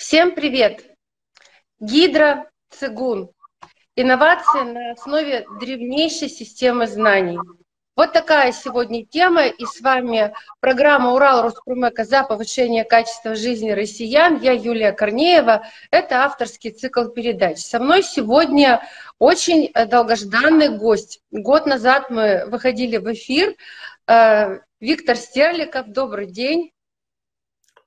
Всем привет! Гидроцигун. Инновации на основе древнейшей системы знаний. Вот такая сегодня тема, и с вами программа «Урал Роспромека за повышение качества жизни россиян». Я Юлия Корнеева, это авторский цикл передач. Со мной сегодня очень долгожданный гость. Год назад мы выходили в эфир. Э, Виктор Стерликов, добрый день.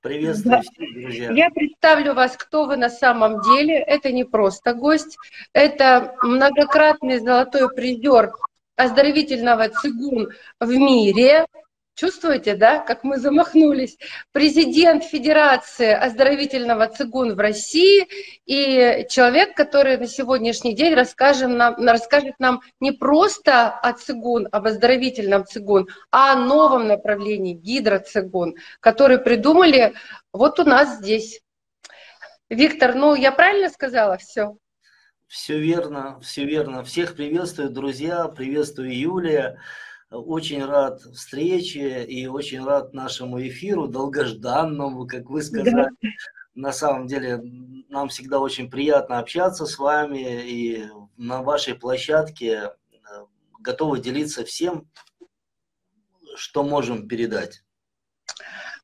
Приветствую всех, друзья. Я представлю вас, кто вы на самом деле. Это не просто гость, это многократный золотой призер оздоровительного цигун в мире, Чувствуете, да, как мы замахнулись? Президент Федерации оздоровительного цигун в России и человек, который на сегодняшний день расскажет нам, расскажет нам не просто о цигун, об оздоровительном цигун, а о новом направлении гидроцигун, который придумали вот у нас здесь. Виктор, ну я правильно сказала все? Все верно, все верно. Всех приветствую, друзья, приветствую Юлия. Очень рад встрече и очень рад нашему эфиру, долгожданному, как вы сказали. Да. На самом деле, нам всегда очень приятно общаться с вами и на вашей площадке э, готовы делиться всем, что можем передать.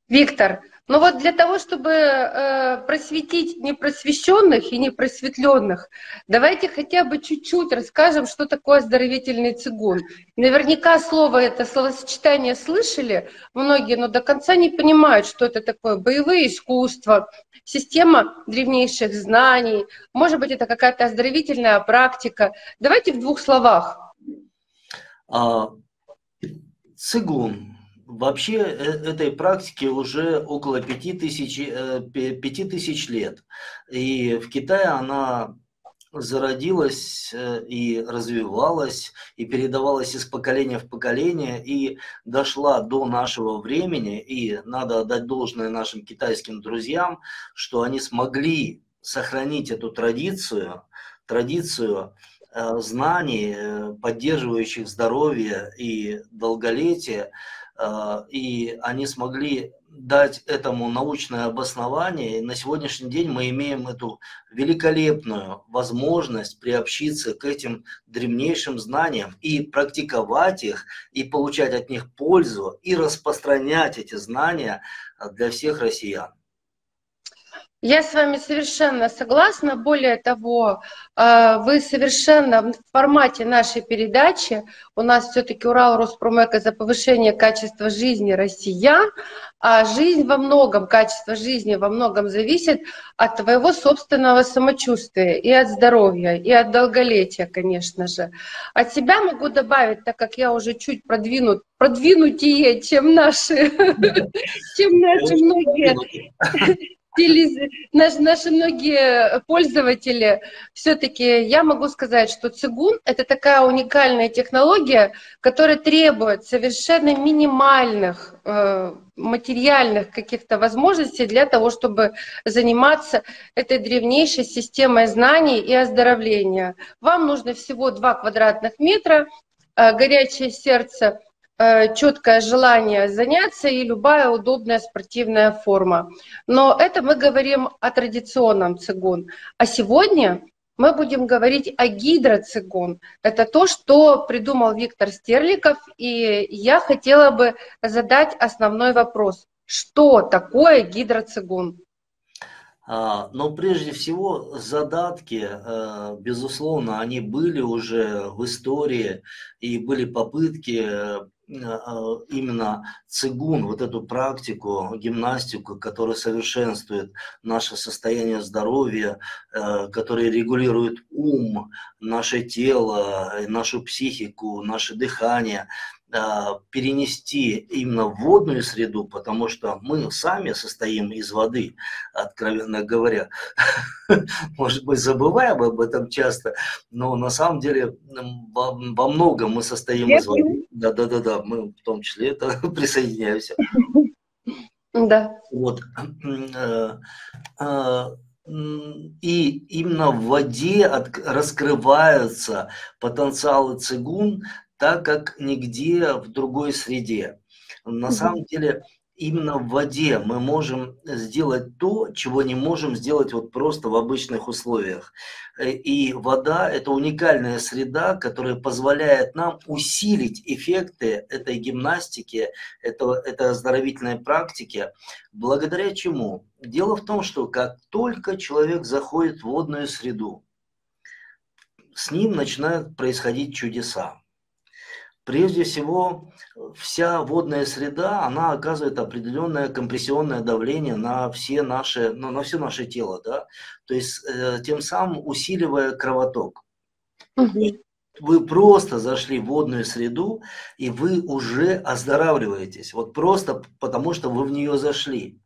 Виктор, но вот для того, чтобы э, просветить непросвещенных и непросветленных, давайте хотя бы чуть-чуть расскажем, что такое оздоровительный цигун. Наверняка слово это словосочетание слышали многие, но до конца не понимают, что это такое. Боевые искусства, система древнейших знаний, может быть, это какая-то оздоровительная практика. Давайте в двух словах. А, цигун Вообще э, этой практике уже около 5000, 5000 э, лет. И в Китае она зародилась э, и развивалась, и передавалась из поколения в поколение, и дошла до нашего времени. И надо отдать должное нашим китайским друзьям, что они смогли сохранить эту традицию, традицию знаний, поддерживающих здоровье и долголетие, и они смогли дать этому научное обоснование. И на сегодняшний день мы имеем эту великолепную возможность приобщиться к этим древнейшим знаниям и практиковать их, и получать от них пользу, и распространять эти знания для всех россиян. Я с вами совершенно согласна. Более того, э, вы совершенно в формате нашей передачи, у нас все-таки Урал Роспромека за повышение качества жизни россиян, а жизнь во многом, качество жизни во многом зависит от твоего собственного самочувствия и от здоровья, и от долголетия, конечно же. От себя могу добавить, так как я уже чуть продвинут, продвинутее, чем наши, чем наши многие наши многие пользователи, все-таки я могу сказать, что цигун — это такая уникальная технология, которая требует совершенно минимальных э, материальных каких-то возможностей для того, чтобы заниматься этой древнейшей системой знаний и оздоровления. Вам нужно всего 2 квадратных метра, э, горячее сердце — четкое желание заняться и любая удобная спортивная форма. Но это мы говорим о традиционном цигун. А сегодня мы будем говорить о гидроцигун. Это то, что придумал Виктор Стерликов, и я хотела бы задать основной вопрос. Что такое гидроцигун? А, но прежде всего задатки, э, безусловно, они были уже в истории и были попытки э, а, именно цигун, вот эту практику, гимнастику, которая совершенствует наше состояние здоровья, э, которая регулирует ум, наше тело, нашу психику, наше дыхание – перенести именно в водную среду, потому что мы сами состоим из воды, откровенно говоря. Может быть, забываем об этом часто, но на самом деле во, многом мы состоим из воды. Да, да, да, да, мы в том числе это присоединяемся. Да. Вот. Э, э, и именно в воде раскрываются потенциалы цигун так как нигде в другой среде. На mm-hmm. самом деле именно в воде мы можем сделать то, чего не можем сделать вот просто в обычных условиях. Э, и вода – это уникальная среда, которая позволяет нам усилить эффекты этой гимнастики, этого, этой оздоровительной практики. Благодаря чему? Дело в том, что как только человек заходит в водную среду, с ним начинают происходить чудеса. Прежде всего, вся водная среда, она оказывает определенное компрессионное давление на все наши, ну, на все наше тело, да, то есть э, тем самым усиливая кровоток. Угу. Вы просто зашли в водную среду, и вы уже оздоравливаетесь, вот просто потому, что вы в нее зашли.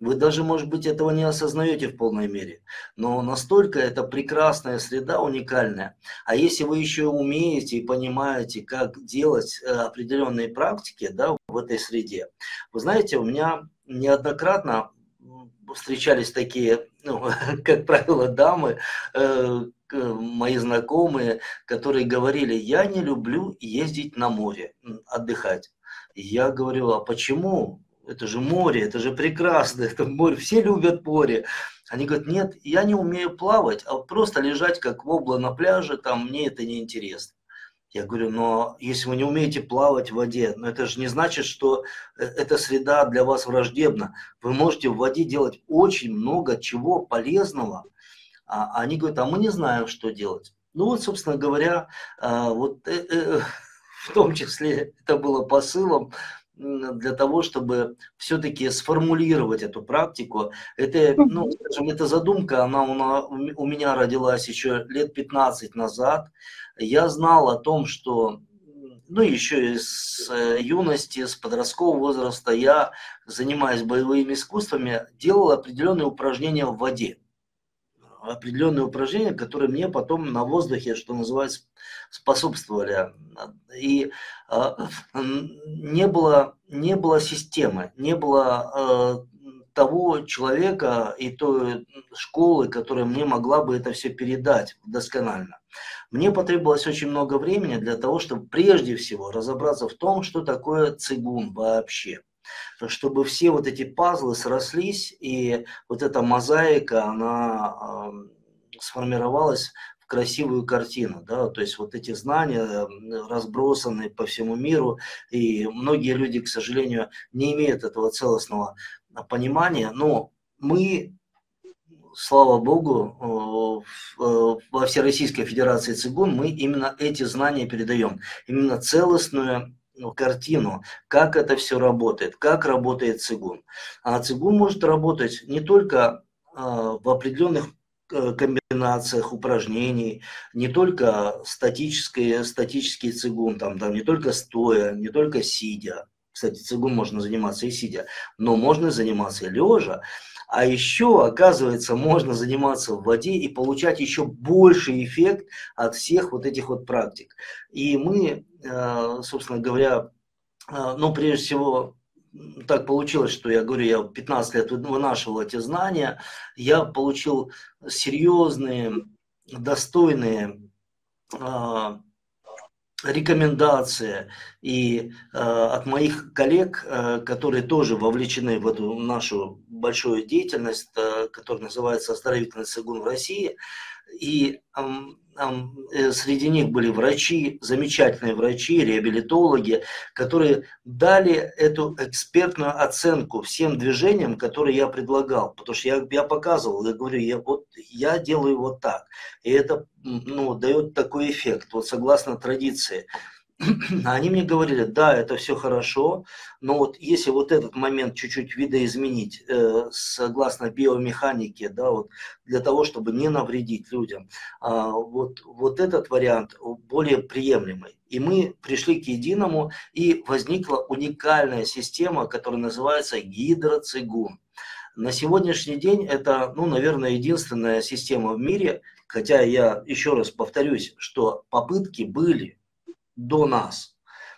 Вы даже, может быть, этого не осознаете в полной мере. Но настолько это прекрасная среда, уникальная. А если вы еще умеете и понимаете, как делать э, определенные практики да, в этой среде. Вы знаете, у меня неоднократно встречались такие, ну, как правило, дамы, э, мои знакомые, которые говорили, я не люблю ездить на море, отдыхать. Я говорю, а почему? Это же море, это же прекрасно, это море, все любят море. Они говорят, нет, я не умею плавать, а просто лежать как вобла на пляже, там мне это не интересно. Я говорю, но если вы не умеете плавать в воде, но это же не значит, что э, эта среда для вас враждебна. Вы можете в воде делать очень много чего полезного. А они говорят, а мы не знаем, что делать. Ну вот, собственно говоря, а, вот э, в том числе это было посылом для того, чтобы все-таки сформулировать эту практику. Это, ну, скажем, эта задумка, она у меня родилась еще лет 15 назад. Я знал о том, что ну, еще с э, юности, с подросткового возраста я, занимаясь боевыми искусствами, делал определенные упражнения в воде определенные упражнения, которые мне потом на воздухе, что называется, способствовали. И э, не, было, не было системы, не было э, того человека и той школы, которая мне могла бы это все передать досконально. Мне потребовалось очень много времени для того, чтобы прежде всего разобраться в том, что такое цигун вообще чтобы все вот эти пазлы срослись, и вот эта мозаика, она сформировалась в красивую картину, да, то есть вот эти знания разбросаны по всему миру, и многие люди, к сожалению, не имеют этого целостного понимания, но мы слава богу, во Всероссийской Федерации цигун мы именно эти знания передаем, именно целостную ну, картину, как это все работает, как работает цигун. А цигун может работать не только а, в определенных э, комбинациях упражнений, не только статический, статический цигун, там, там, не только стоя, не только сидя. Кстати, цигун можно заниматься и сидя, но можно заниматься и лежа. А еще, оказывается, можно заниматься в воде и получать еще больший эффект от всех вот этих вот практик. И мы, э, собственно говоря, э, ну, прежде всего, так получилось, что я говорю, я 15 лет вынашивал эти знания, я получил серьезные, достойные э, рекомендация. И э, от моих коллег, э, которые тоже вовлечены в эту нашу большую деятельность, э, которая называется «Оздоровительный цигун в России», и э, среди них были врачи, замечательные врачи, реабилитологи, которые дали эту экспертную оценку всем движениям, которые я предлагал. Потому что я, я показывал, я говорю, я, вот, я делаю вот так. И это ну, дает такой эффект, вот согласно традиции. Они мне говорили, да, это все хорошо, но вот если вот этот момент чуть-чуть видоизменить э, согласно биомеханике, да, вот для того, чтобы не навредить людям, э, вот, вот этот вариант более приемлемый. И мы пришли к единому, и возникла уникальная система, которая называется гидроцигун. На сегодняшний день это, ну, наверное, единственная система в мире, хотя я еще раз повторюсь, что попытки были, до нас.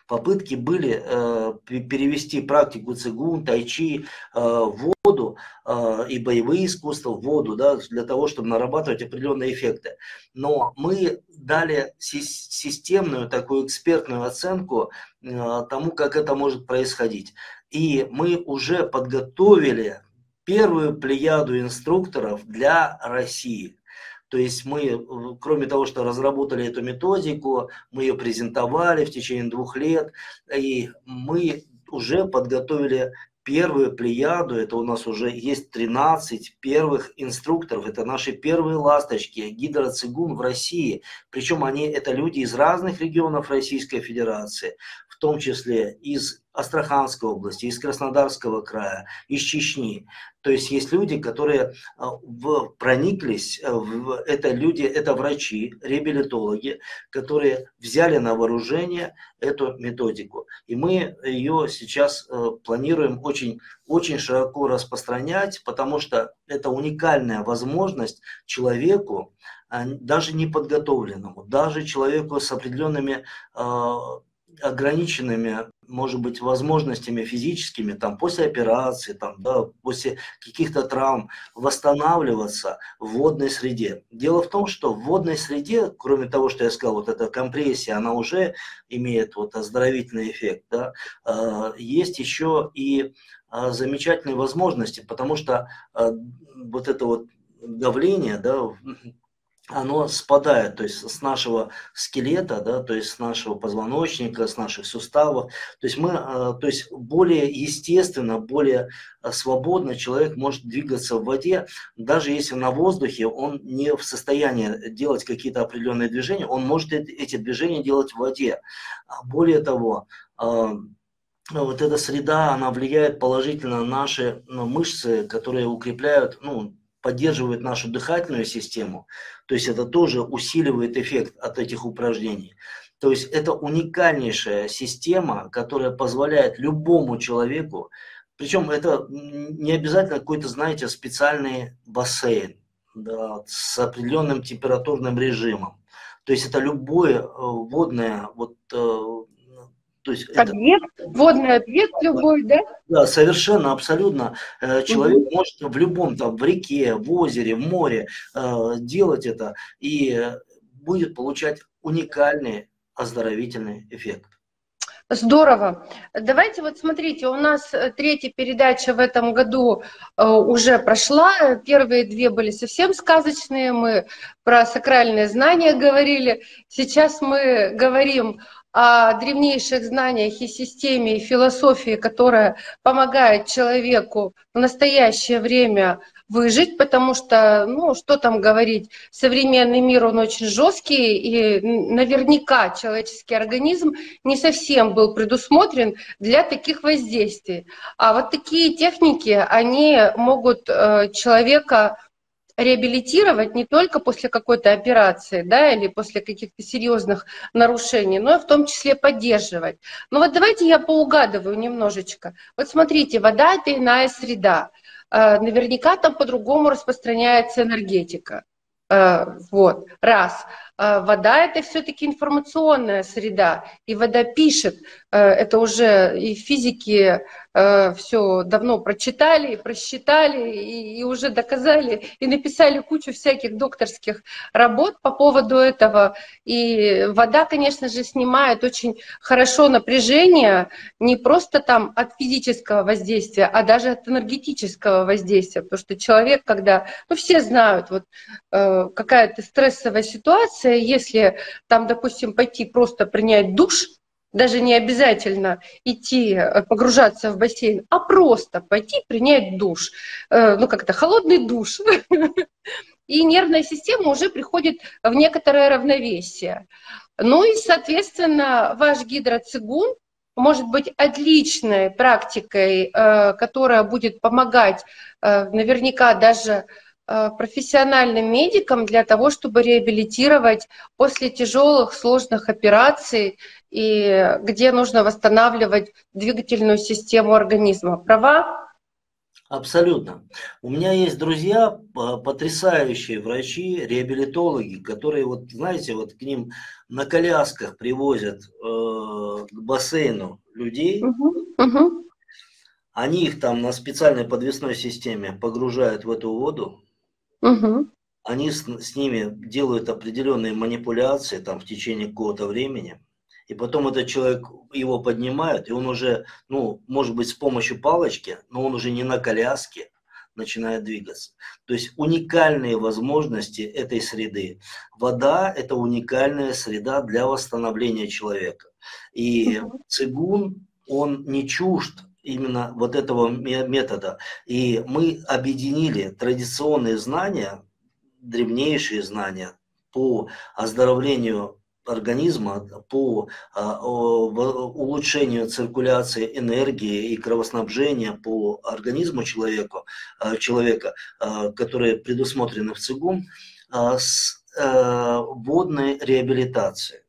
Попытки были э, перевести практику цигун, тайчи э, в воду э, и боевые искусства в воду, да, для того, чтобы нарабатывать определенные эффекты. Но мы дали системную такую экспертную оценку э, тому, как это может происходить. И мы уже подготовили первую плеяду инструкторов для России. То есть мы, кроме того, что разработали эту методику, мы ее презентовали в течение двух лет, и мы уже подготовили первую плеяду, это у нас уже есть 13 первых инструкторов, это наши первые ласточки, гидроцигун в России. Причем они, это люди из разных регионов Российской Федерации, в том числе из Астраханской области, из Краснодарского края, из Чечни. То есть есть люди, которые а, в, прониклись, э, в, это люди, это врачи, реабилитологи, которые взяли на вооружение эту методику. И мы ее сейчас э, планируем очень, очень широко распространять, потому что это уникальная возможность человеку, а, даже неподготовленному, даже человеку с определенными а, ограниченными, может быть, возможностями физическими, там, после операции, там, да, после каких-то травм, восстанавливаться в водной среде. Дело в том, что в водной среде, кроме того, что я сказал, вот эта компрессия, она уже имеет вот оздоровительный эффект, да, э, есть еще и э, замечательные возможности, потому что э, вот это вот давление, да, оно спадает, то есть с нашего скелета, да, то есть с нашего позвоночника, с наших суставов. То есть мы, э, то есть более естественно, более э, свободно человек может двигаться в воде, даже если на воздухе он не в состоянии делать какие-то определенные движения, он может эти движения делать в воде. А более того, э, вот эта среда, она влияет положительно на наши мышцы, которые укрепляют, ну, поддерживают нашу дыхательную систему, то есть это тоже усиливает эффект от этих упражнений. То есть это уникальнейшая система, которая позволяет любому человеку, причем это не обязательно какой-то, знаете, специальный бассейн да, с определенным температурным режимом. То есть это любое э, водное вот, э, то есть объект, это, водный объект любой, да? Да, совершенно, абсолютно. Э, человек угу. может в любом, там, в реке, в озере, в море э, делать это и будет получать уникальный оздоровительный эффект. Здорово. Давайте вот смотрите, у нас э, третья передача в этом году уже прошла. Первые две были совсем сказочные. Мы про сакральные знания говорили. Сейчас мы говорим о древнейших знаниях и системе, и философии, которая помогает человеку в настоящее время выжить, потому что, ну, что там говорить, современный мир, он очень жесткий, и наверняка человеческий организм не совсем был предусмотрен для таких воздействий. А вот такие техники, они могут э, человека реабилитировать не только после какой-то операции, да, или после каких-то серьезных нарушений, но и в том числе поддерживать. Но вот давайте я поугадываю немножечко. Вот смотрите, вода это иная среда. Э, наверняка там по-другому распространяется энергетика. Э, вот, раз. Э, вода это все-таки информационная среда, и вода пишет. Это уже и физики Э, все давно прочитали, просчитали и, уже доказали и написали кучу всяких докторских работ по поводу этого. И вода, конечно же, снимает очень хорошо напряжение не просто там от физического воздействия, а даже от энергетического воздействия, потому что человек, когда, ну все знают, вот э, какая-то стрессовая ситуация, если там, допустим, пойти просто принять душ, даже не обязательно идти э, погружаться в бассейн, а просто пойти принять душ, э, ну как-то холодный душ. И нервная система уже приходит в некоторое равновесие. Ну и, соответственно, ваш гидроцигун может быть отличной практикой, э, которая будет помогать наверняка даже профессиональным медикам для того, чтобы реабилитировать после тяжелых, сложных операций и где нужно восстанавливать двигательную систему организма. Права? Абсолютно. У меня есть друзья, потрясающие врачи, реабилитологи, которые, вот знаете, вот к ним на колясках привозят э, к бассейну людей. Угу, угу. Они их там на специальной подвесной системе погружают в эту воду. Угу. Они с, с ними делают определенные манипуляции там в течение какого-то времени. и потом этот человек его поднимает, и он уже, ну, может быть, с помощью палочки, но он уже не на коляске, начинает двигаться. То есть уникальные возможности этой среды. Вода – это уникальная среда для восстановления человека. И цигун, он не чужд именно вот этого метода. И мы объединили традиционные знания, древнейшие знания по оздоровлению организма по а, улучшению циркуляции энергии и кровоснабжения по организму человеку, а, человека, а, которые предусмотрены в ЦИГУМ, с водной реабилитацией.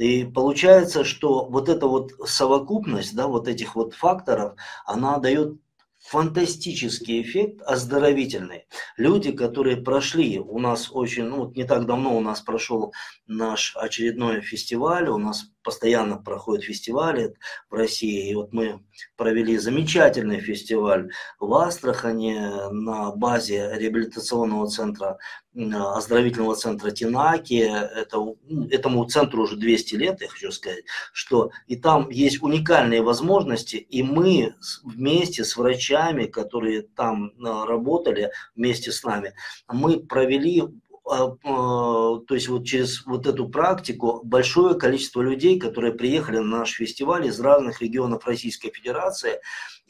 И получается, что вот эта вот совокупность, да, вот этих вот факторов, она дает фантастический эффект оздоровительный. Люди, которые прошли, у нас очень, ну вот не так давно у нас прошел наш очередной фестиваль, у нас постоянно проходят фестивали в России. И вот мы провели замечательный фестиваль в Астрахани на базе реабилитационного центра, оздоровительного центра Тинаки. Это, ну, этому центру уже 200 лет, я хочу сказать, что и там есть уникальные возможности, и мы вместе с врачами, которые там а, работали вместе с нами, мы провели то есть вот через вот эту практику большое количество людей, которые приехали на наш фестиваль из разных регионов Российской Федерации,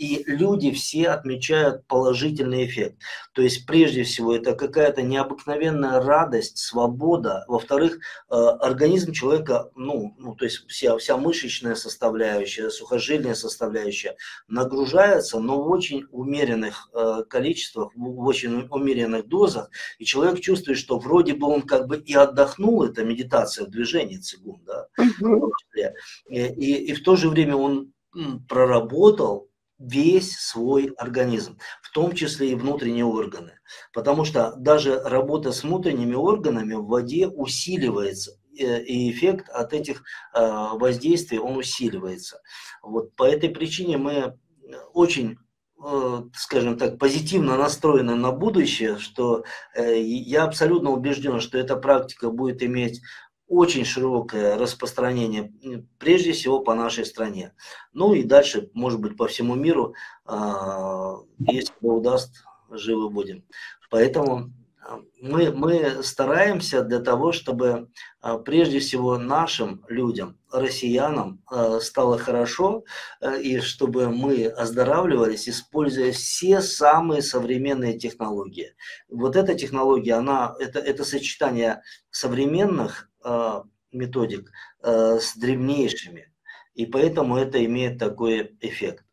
и люди все отмечают положительный эффект. То есть прежде всего это какая-то необыкновенная радость, свобода. Во-вторых, э, организм человека, ну, ну то есть вся, вся мышечная составляющая, сухожильная составляющая нагружается, но в очень умеренных э, количествах, в очень умеренных дозах, и человек чувствует, что вроде бы он как бы и отдохнул, это медитация в движении цигун, да, угу. и, и, и в то же время он проработал весь свой организм, в том числе и внутренние органы. Потому что даже работа с внутренними органами в воде усиливается, э, и эффект от этих э, воздействий, он усиливается. Вот по этой причине мы очень э, скажем так, позитивно настроены на будущее, что я абсолютно убежден, что эта практика будет иметь очень широкое распространение, прежде всего по нашей стране. Ну и дальше, может быть, по всему миру, а, если Бог удаст, живы будем. Поэтому а, мы, мы стараемся для того, чтобы а, прежде всего нашим людям, россиянам стало хорошо, и чтобы мы оздоравливались, используя все самые современные технологии. Вот эта технология, она, это, это сочетание современных Э, методик э, с древнейшими. И поэтому это имеет такой эффект.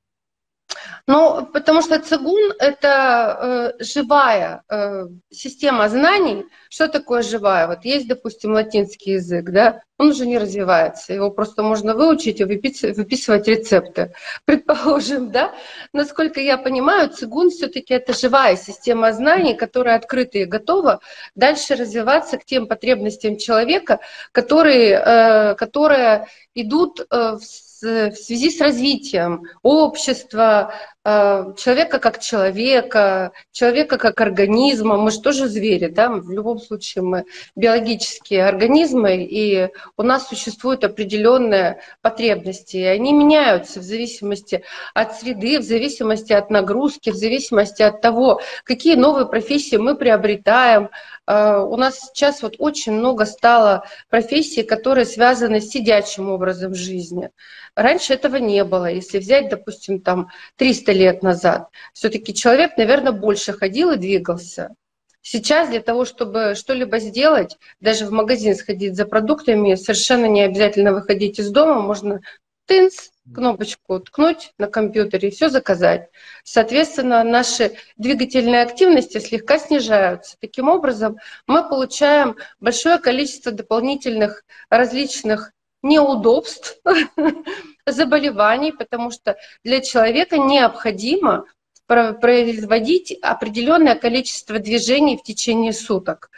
Ну, потому что цигун – это э, живая э, система знаний. Что такое живая? Вот есть, допустим, латинский язык, да, он уже не развивается, его просто можно выучить и выписывать, выписывать рецепты. Предположим, да, насколько я понимаю, цигун все таки это живая система знаний, которая открыта и готова дальше развиваться к тем потребностям человека, которые, э, которые идут э, в в связи с развитием общества, человека как человека, человека как организма. Мы же тоже звери, да, в любом случае мы биологические организмы, и у нас существуют определенные потребности, и они меняются в зависимости от среды, в зависимости от нагрузки, в зависимости от того, какие новые профессии мы приобретаем, Э, у нас сейчас вот очень много стало профессий, которые связаны с сидячим образом жизни. Раньше этого не было. Если взять, допустим, там 300 лет назад, все-таки человек, наверное, больше ходил и двигался. Сейчас для того, чтобы что-либо сделать, даже в магазин сходить за продуктами, совершенно не обязательно выходить из дома, можно тынц, кнопочку ткнуть на компьютере и все заказать. Соответственно, наши двигательные активности слегка снижаются. Таким образом, мы получаем большое количество дополнительных различных неудобств, заболеваний, потому что для человека необходимо производить определенное количество движений в течение суток.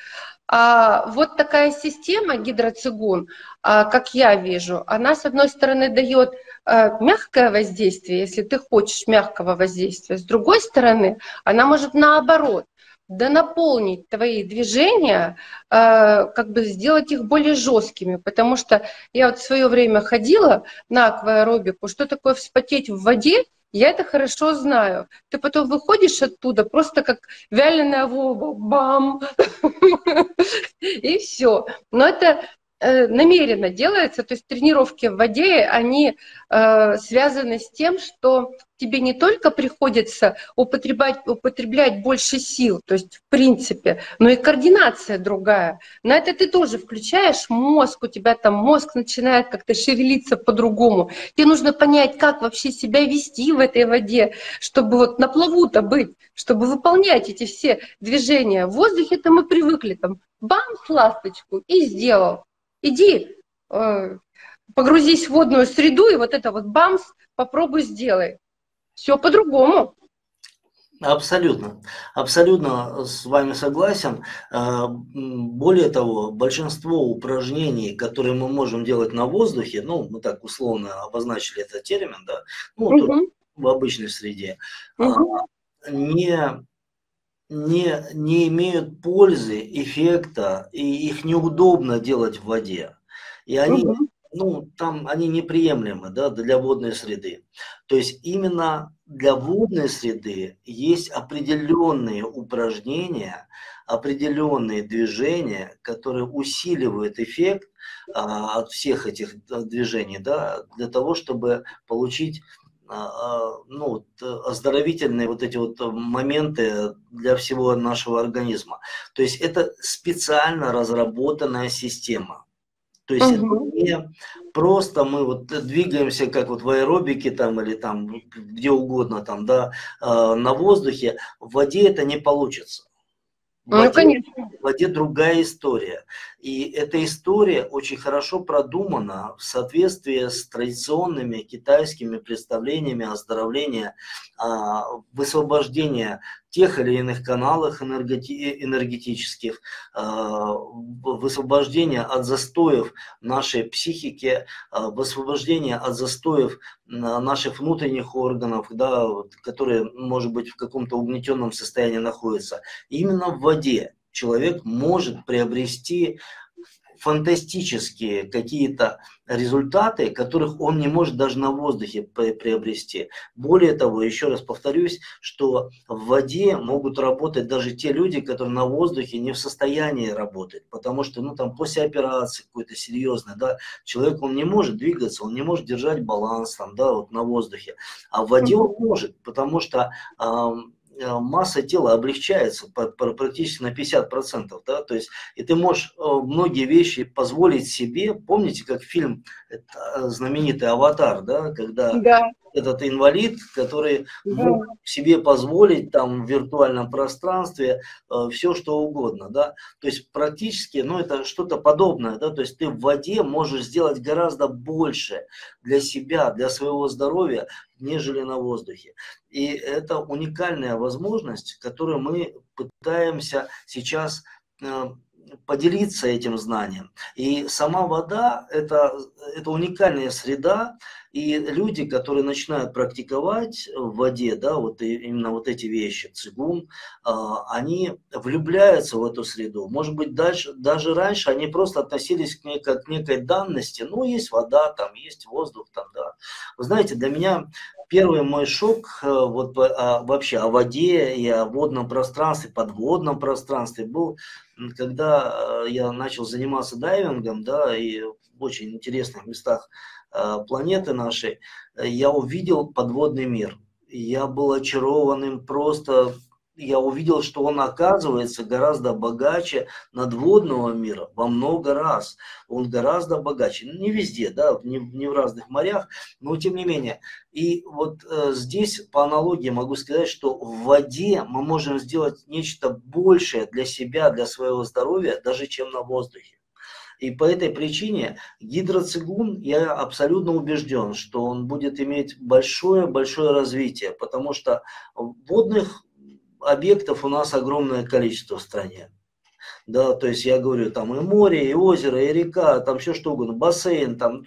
А вот такая система гидроцигун, а, как я вижу, она, с одной стороны, дает а, мягкое воздействие, если ты хочешь мягкого воздействия, с другой стороны, она может наоборот да наполнить твои движения, э, как бы сделать их более жесткими, потому что я вот в свое время ходила на акваэробику, что такое вспотеть в воде, я это хорошо знаю. Ты потом выходишь оттуда просто как вяленая воба, бам, и все. Но это намеренно делается, то есть тренировки в воде, они э, связаны с тем, что тебе не только приходится употреблять, употреблять больше сил, то есть в принципе, но и координация другая. На это ты тоже включаешь мозг, у тебя там мозг начинает как-то шевелиться по-другому. Тебе нужно понять, как вообще себя вести в этой воде, чтобы вот на плаву-то быть, чтобы выполнять эти все движения. В воздухе-то мы привыкли, там, бам, ласточку и сделал иди, э, погрузись в водную среду, и вот это вот бамс, попробуй сделай. Все по-другому. Абсолютно, абсолютно с вами согласен. Э, более того, большинство упражнений, которые мы можем делать на воздухе, ну, мы так условно обозначили этот термин, да, ну, угу. в обычной среде, угу. не не, не имеют пользы, эффекта, и их неудобно делать в воде. И они, угу. ну, там, они неприемлемы да, для водной среды. То есть именно для водной среды есть определенные упражнения, определенные движения, которые усиливают эффект а, от всех этих движений, да, для того, чтобы получить ну, оздоровительные вот эти вот моменты для всего нашего организма. То есть это специально разработанная система. То есть угу. это не просто мы вот двигаемся как вот в аэробике там или там где угодно там, да, а, на воздухе. В воде это не получится. Воде, ну, конечно. В воде другая история. И эта история очень хорошо продумана в соответствии с традиционными китайскими представлениями оздоровления, а, высвобождения тех или иных каналах энергетических, а, высвобождения от застоев нашей психики, а, высвобождения от застоев наших внутренних органов, да, которые, может быть, в каком-то угнетенном состоянии находятся. именно в воде человек может приобрести фантастические какие-то результаты, которых он не может даже на воздухе приобрести. Более того, еще раз повторюсь, что в воде могут работать даже те люди, которые на воздухе не в состоянии работать, потому что ну, там, после операции какой-то серьезной, да, человек он не может двигаться, он не может держать баланс там, да, вот на воздухе, а в воде он может, потому что Э, масса тела облегчается практически на 50%. Да? То есть, и ты можешь э, многие вещи позволить себе. Помните, как фильм э, знаменитый «Аватар», да? когда да. этот инвалид, который да. мог себе позволить там в виртуальном пространстве все, что угодно. Да? То есть, практически, ну, это что-то подобное. Да? То есть, ты в воде можешь сделать гораздо больше для себя, для своего здоровья, нежели на воздухе. И это уникальная возможность, которую мы пытаемся сейчас э, поделиться этим знанием. И сама вода это, это уникальная среда, и люди, которые начинают практиковать в воде, да, вот именно вот эти вещи, цигун, а, они влюбляются в эту среду. Может быть, дальше, даже раньше они просто относились к ней как к некой данности. Ну, есть вода, там есть воздух, там, да. Вы знаете, для меня первый мой шок э, вот а, вообще о воде и о водном пространстве, подводном пространстве был, когда э, я начал заниматься дайвингом, да, и в очень интересных местах Э, планеты нашей, э, я увидел подводный мир. Я был очарованным просто, я увидел, что он оказывается гораздо богаче надводного мира во много раз. Он гораздо богаче. Ну, не везде, да, не, не в разных морях, но тем не менее. И вот э, здесь по аналогии могу сказать, что в воде мы можем сделать нечто большее для себя, для своего здоровья, даже чем на воздухе. И по этой причине гидроцигун, я абсолютно убежден, что он будет иметь большое-большое развитие, потому что водных объектов у нас огромное количество в стране. Да, то есть я говорю, там и море, и озеро, и река, там все что угодно, бассейн, там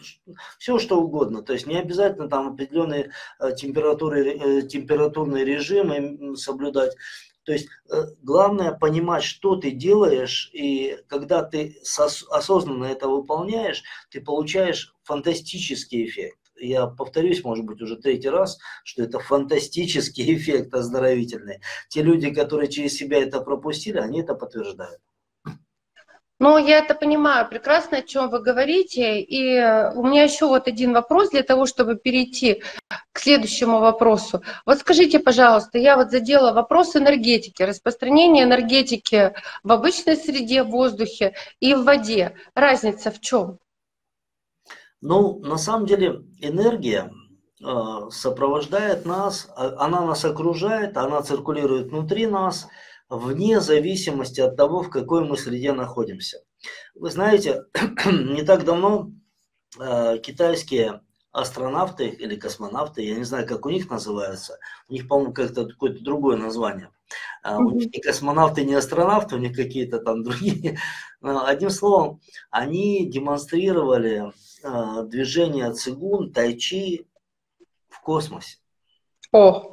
все что угодно. То есть не обязательно там определенные э, температуры, э, температурные режимы соблюдать. То есть э, главное понимать, что ты делаешь, и когда ты осознанно это выполняешь, ты получаешь фантастический эффект. Я повторюсь, может быть, уже третий раз, что это фантастический эффект оздоровительный. Те люди, которые через себя это пропустили, они это подтверждают. Ну, я это понимаю прекрасно, о чем вы говорите. И у меня еще вот один вопрос для того, чтобы перейти к следующему вопросу. Вот скажите, пожалуйста, я вот задела вопрос энергетики, распространение энергетики в обычной среде, в воздухе и в воде. Разница в чем? Ну, на самом деле энергия э, сопровождает нас, а, она нас окружает, она циркулирует внутри нас – вне зависимости от того, в какой мы среде находимся. Вы знаете, не так давно э, китайские астронавты или космонавты, я не знаю, как у них называется, у них, по-моему, как-то какое-то другое название. Uh, у них не космонавты, не астронавты, у них какие-то там другие. Одним словом, они демонстрировали движение цигун, тайчи в космосе. О,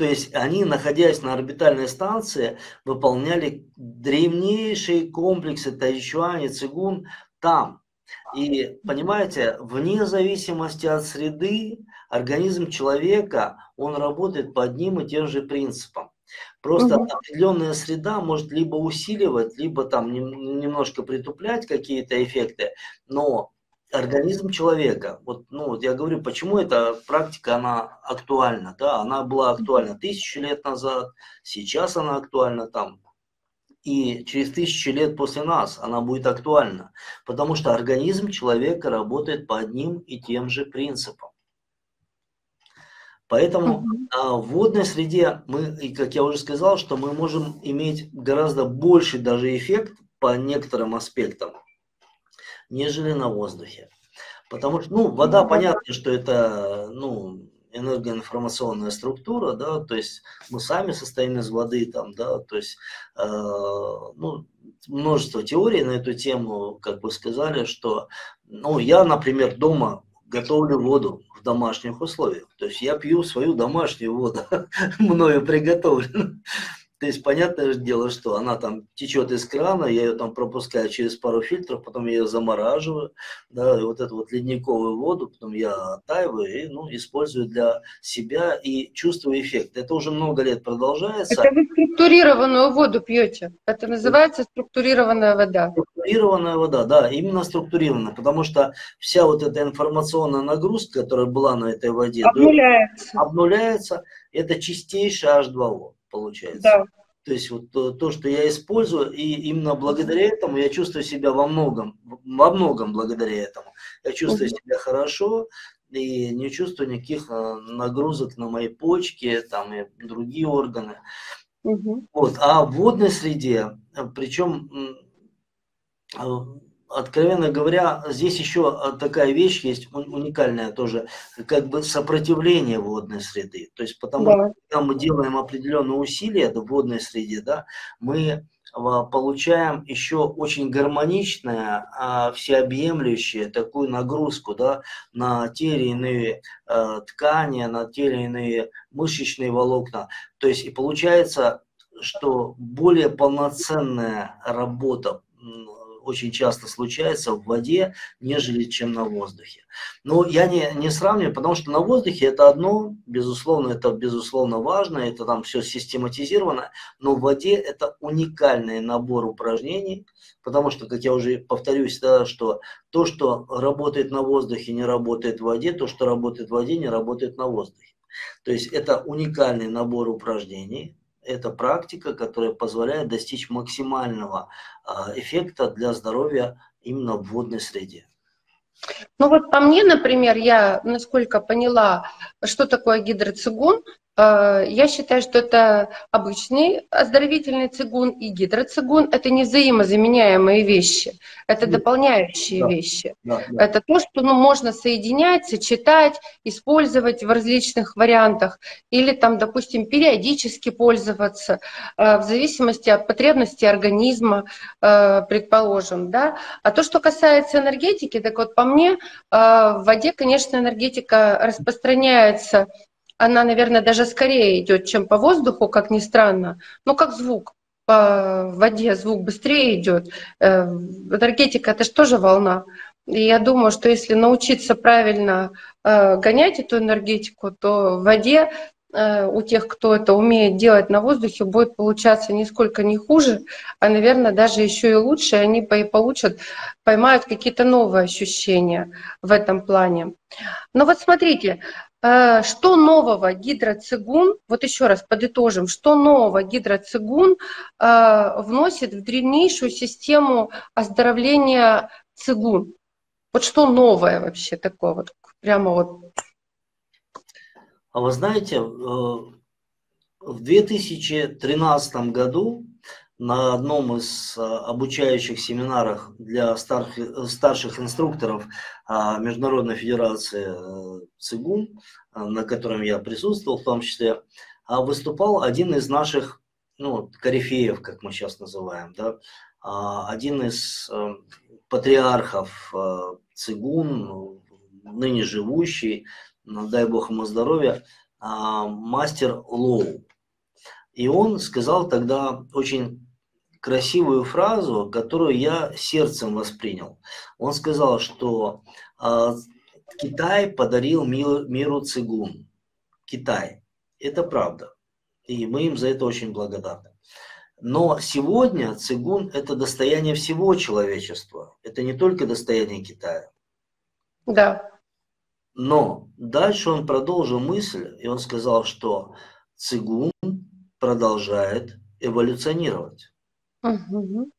то есть они, находясь на орбитальной станции, выполняли древнейшие комплексы Тайчуань и Цигун там. И понимаете, вне зависимости от среды, организм человека, он работает по одним и тем же принципам. Просто угу. определенная среда может либо усиливать, либо там немножко притуплять какие-то эффекты, но организм человека. Вот, ну, вот я говорю, почему эта практика, она актуальна, да, она была актуальна тысячи лет назад, сейчас она актуальна там, и через тысячи лет после нас она будет актуальна, потому что организм человека работает по одним и тем же принципам. Поэтому а, в водной среде мы, и как я уже сказал, что мы можем иметь гораздо больше даже эффект по некоторым аспектам, нежели на воздухе. Потому что, ну, вода, понятно, что это, ну, энергоинформационная структура, да, то есть мы сами состоим из воды, там, да, то есть, э, ну, множество теорий на эту тему, как вы сказали, что, ну, я, например, дома готовлю воду в домашних условиях, то есть я пью свою домашнюю воду, мною приготовленную. То есть, понятное дело, что она там течет из крана, я ее там пропускаю через пару фильтров, потом я ее замораживаю, да, и вот эту вот ледниковую воду, потом я оттаиваю и, ну, использую для себя и чувствую эффект. Это уже много лет продолжается. Это вы структурированную воду пьете? Это называется структурированная вода? Структурированная вода, да, именно структурированная, потому что вся вот эта информационная нагрузка, которая была на этой воде, обнуляется. обнуляется. Это чистейшее H2O получается. Да. То есть вот то, то, что я использую, и именно благодаря этому я чувствую себя во многом, во многом благодаря этому. Я чувствую угу. себя хорошо и не чувствую никаких э, нагрузок на мои почки там, и другие органы. Угу. Вот. А в водной среде, э, причем э, откровенно говоря, здесь еще а, такая вещь есть уникальная тоже, как бы сопротивление водной среды. То есть потому да. что когда мы делаем определенные усилия в водной среде, да, мы а, получаем еще очень гармоничное, а, всеобъемлющее такую нагрузку да, на те или иные ткани, на те или иные мышечные волокна. То есть и получается, что более полноценная работа очень часто случается в воде, нежели чем на воздухе. Но я не, не сравниваю, потому что на воздухе это одно, безусловно, это безусловно важно, это там все систематизировано, но в воде это уникальный набор упражнений, потому что, как я уже повторюсь, да, что то, что работает на воздухе, не работает в воде, то, что работает в воде, не работает на воздухе. То есть это уникальный набор упражнений, это практика, которая позволяет достичь максимального а, эффекта для здоровья именно в водной среде. Ну вот по мне, например, я, насколько поняла, что такое гидроцигун, я считаю, что это обычный оздоровительный цигун и гидроцигун. Это не взаимозаменяемые вещи, это дополняющие да. вещи. Да, да. Это то, что ну, можно соединять, сочетать, использовать в различных вариантах или там, допустим, периодически пользоваться э, в зависимости от потребностей организма, э, предположим. Да? А то, что касается энергетики, так вот по мне, в воде, конечно, энергетика распространяется она, наверное, даже скорее идет, чем по воздуху, как ни странно, ну как звук по воде звук быстрее идет. Э, энергетика это же тоже волна. И я думаю, что если научиться правильно э, гонять эту энергетику, то в воде э, у тех, кто это умеет делать на воздухе, будет получаться нисколько не хуже, а, наверное, даже еще и лучше. Они получат, поймают какие-то новые ощущения в этом плане. Но вот смотрите, что нового гидроцигун, вот еще раз подытожим, что нового гидроцигун вносит в древнейшую систему оздоровления цигун? Вот что новое вообще такое, вот прямо вот? А вы знаете, э, в 2013 году на одном из э, обучающих семинарах для старших, инструкторов а, Международной Федерации э, ЦИГУН, на котором я присутствовал в том числе, а, выступал один из наших ну, корифеев, как мы сейчас называем, да, а, один из патриархов э, цигун, ныне живущий, ну, дай бог ему здоровья, а, мастер Лоу. И он сказал тогда очень красивую фразу, которую я сердцем воспринял. Он сказал, что а, Китай подарил миру, миру цигун. Китай. Это правда. И мы им за это очень благодарны. Но сегодня цигун – это достояние всего человечества. Это не только достояние Китая. Да. Но дальше он продолжил мысль, и он сказал, что цигун продолжает эволюционировать. Угу.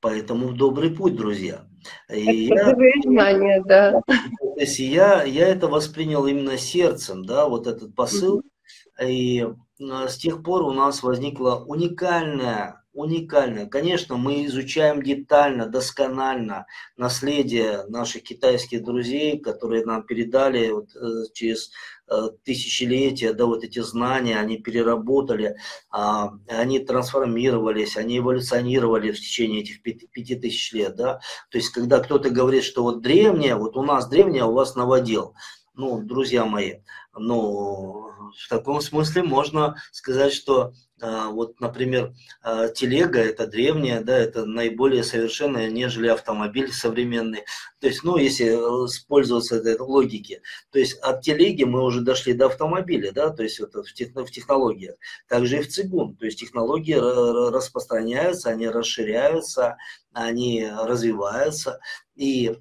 Поэтому в добрый путь, друзья. И это я, знания, да. То есть я, я это воспринял именно сердцем, да, вот этот посыл. Угу. И с тех пор у нас возникла уникальная, уникальная. Конечно, мы изучаем детально, досконально наследие наших китайских друзей, которые нам передали вот, э, через э, тысячелетия, да, вот эти знания, они переработали, а, они трансформировались, они эволюционировали в течение этих пяти, тысяч лет, да. То есть, когда кто-то говорит, что вот древнее, вот у нас древнее, а у вас новодел, ну, друзья мои, ну, в таком смысле можно сказать, что вот, например, а, телега это древняя, да, это наиболее совершенная, нежели автомобиль современный. То есть, ну, если использоваться этой логике, то есть от телеги мы уже дошли до автомобиля, да, то есть это в, тех, в технологиях. Также и в цигун, то есть технологии распространяются, они расширяются, они развиваются. И а,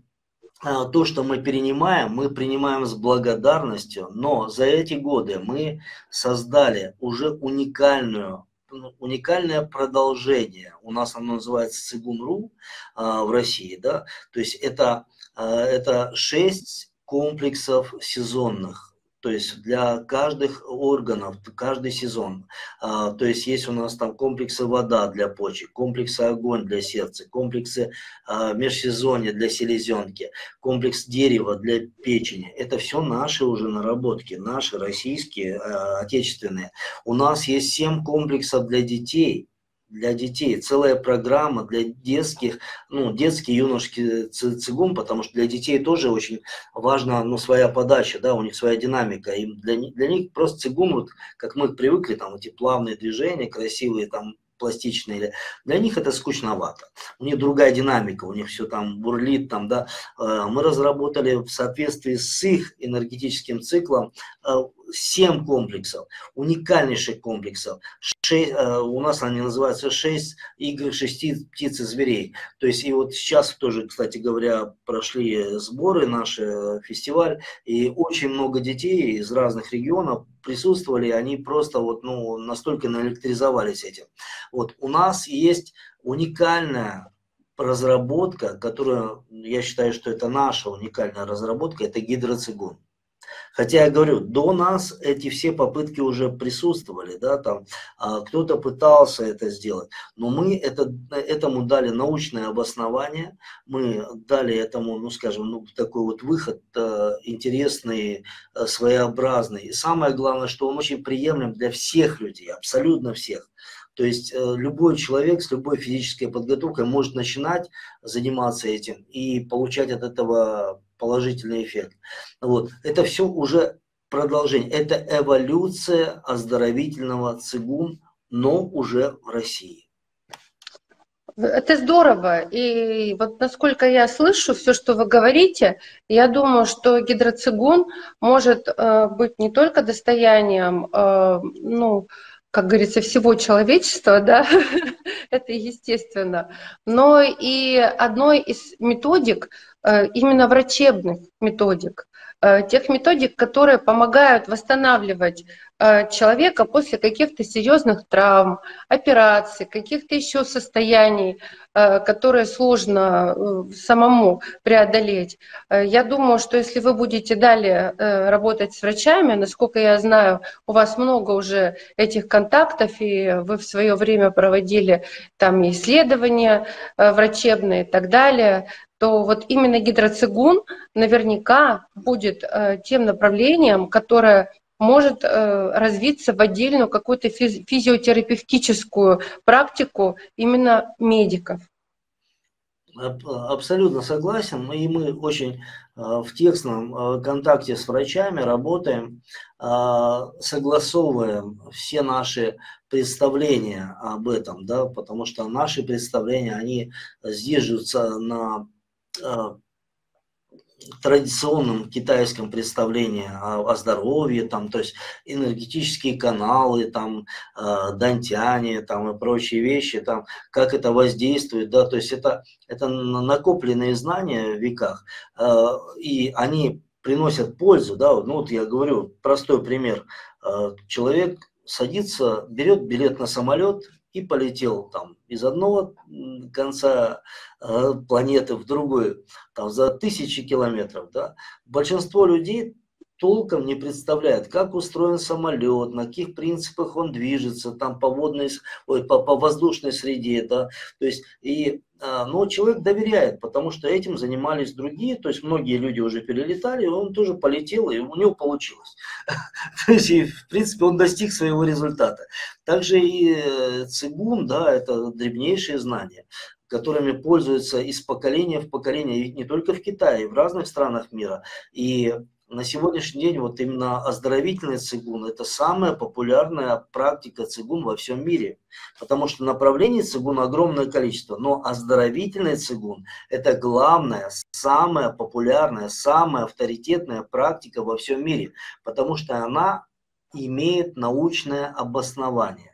то, что мы перенимаем, мы принимаем с благодарностью, но за эти годы мы создали уже уникальную ну, уникальное продолжение. У нас оно называется Цигун.ру а, в России, да, то есть это, а, это шесть комплексов сезонных то есть для каждых органов, каждый сезон. А, то есть есть у нас там комплексы вода для почек, комплексы огонь для сердца, комплексы а, межсезонья для селезенки, комплекс дерева для печени. Это все наши уже наработки, наши российские, а, отечественные. У нас есть семь комплексов для детей, для детей, целая программа для детских, ну, детский юношеский цигун, потому что для детей тоже очень важна, ну, своя подача, да, у них своя динамика, и для, для них просто цигун, вот, как мы привыкли, там, эти плавные движения, красивые, там, пластичные, для них это скучновато. У них другая динамика, у них все там бурлит, там, да. Э, мы разработали в соответствии с их энергетическим циклом э, 7 комплексов, уникальнейших комплексов. 6, э, у нас они называются 6 игр 6 птиц и зверей. То есть и вот сейчас тоже, кстати говоря, прошли сборы, наш э, фестиваль, и очень много детей из разных регионов присутствовали, они просто вот, ну, настолько наэлектризовались этим. Вот у нас есть уникальная разработка, которая, я считаю, что это наша уникальная разработка, это гидроцигун. Хотя я говорю, до нас эти все попытки уже присутствовали, да, там а, кто-то пытался это сделать, но мы это, этому дали научное обоснование, мы дали этому, ну скажем, ну, такой вот выход э, интересный, э, своеобразный. И самое главное, что он очень приемлем для всех людей, абсолютно всех. То есть э, любой человек с любой физической подготовкой может начинать заниматься этим и получать от этого положительный эффект. Вот. Это все уже продолжение, это эволюция оздоровительного цигун, но уже в России. Это здорово. И вот насколько я слышу все, что вы говорите, я думаю, что гидроцигун может э, быть не только достоянием, э, ну, как говорится, всего человечества, да, это естественно, но и одной из методик, именно врачебных методик, Э, тех методик, которые помогают восстанавливать э, человека после каких-то серьезных травм, операций, каких-то еще состояний, э, которые сложно самому преодолеть. Я думаю, что если вы будете далее работать с врачами, насколько я знаю, у вас много уже этих контактов, и вы в свое время проводили там исследования врачебные и так далее, то вот именно гидроцигун наверняка будет э, тем направлением, которое может э, развиться в отдельную какую-то физиотерапевтическую практику именно медиков. Абсолютно согласен. И мы очень э, в тесном контакте с врачами работаем, согласовываем все наши представления об этом, да, потому что наши представления, они сдерживаются на Э, традиционном китайском представлении о, о здоровье, там, то есть энергетические каналы, там, э, дантяне, там, и прочие вещи, там, как это воздействует, да, то есть это, это накопленные знания в веках, э, и они приносят пользу, да, ну вот я говорю, простой пример, э, человек садится, берет билет на самолет и полетел там из одного конца э, планеты в другой, там за тысячи километров, да. Большинство людей толком не представляет, как устроен самолет, на каких принципах он движется, там по водной, ой, по, по воздушной среде, да, то есть и а, но человек доверяет, потому что этим занимались другие, то есть многие люди уже перелетали, и он тоже полетел, и у него получилось. То есть, и, в принципе, он достиг своего результата. Также и э, цигун, да, это древнейшие знания которыми пользуются из поколения в поколение, ведь не только в Китае, в разных странах мира. И на сегодняшний день вот именно оздоровительный цигун – это самая популярная практика цигун во всем мире. Потому что направлений цигун огромное количество, но оздоровительный цигун – это главная, самая популярная, самая авторитетная практика во всем мире. Потому что она имеет научное обоснование.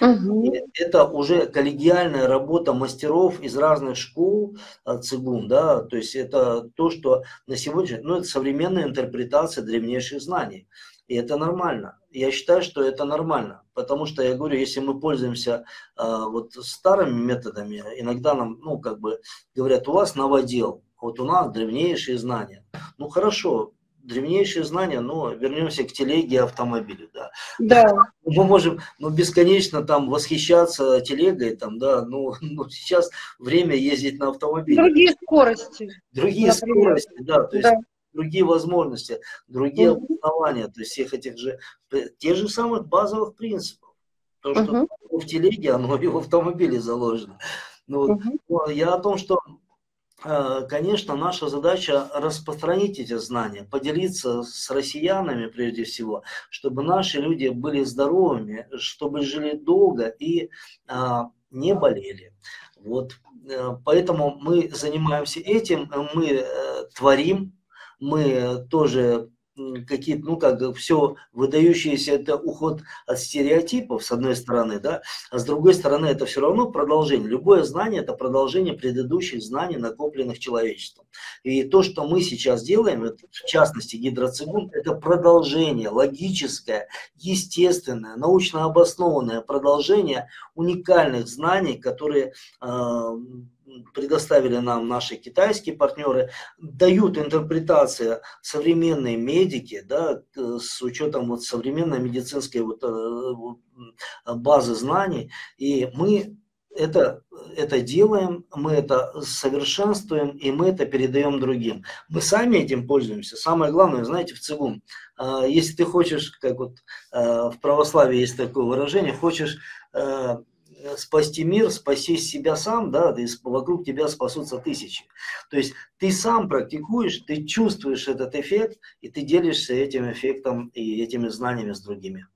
Угу. Это уже коллегиальная работа мастеров из разных школ а, цигун, да, то есть это то, что на сегодня, ну, это современная интерпретация древнейших знаний. И это нормально. Я считаю, что это нормально, потому что я говорю, если мы пользуемся э, вот старыми методами, иногда нам, ну, как бы говорят, у вас новодел, вот у нас древнейшие знания. Ну, хорошо, древнейшие знания, но вернемся к телеге и автомобилю, да. Да. Мы можем ну, бесконечно там восхищаться телегой, там, да, ну, ну сейчас время ездить на автомобиле. Другие скорости. Другие например. скорости, да, то есть да. другие возможности, другие угу. обоснования, то есть всех этих же, тех же самых базовых принципов. То, что угу. в телеге, оно и в автомобиле заложено. Ну, угу. Я о том, что конечно, наша задача распространить эти знания, поделиться с россиянами прежде всего, чтобы наши люди были здоровыми, чтобы жили долго и а, не болели. Вот. Э, поэтому мы занимаемся этим, мы э, творим, мы тоже какие-то, ну, как все выдающиеся, это уход от стереотипов, с одной стороны, да, а с другой стороны, это все равно продолжение. Любое знание – это продолжение предыдущих знаний, накопленных человечеством. И то, что мы сейчас делаем, в частности, гидроцигун, это продолжение, логическое, естественное, научно обоснованное продолжение уникальных знаний, которые э, предоставили нам наши китайские партнеры, дают интерпретации современные медики, да, с учетом вот современной медицинской вот, э, базы знаний, и мы это, это делаем, мы это совершенствуем, и мы это передаем другим. Мы сами этим пользуемся. Самое главное, знаете, в цигун, э, если ты хочешь, как вот э, в православии есть такое выражение, хочешь спасти мир, спаси себя сам, да, и вокруг тебя спасутся тысячи. То есть ты сам практикуешь, ты чувствуешь этот эффект, и ты делишься этим эффектом и этими знаниями с другими.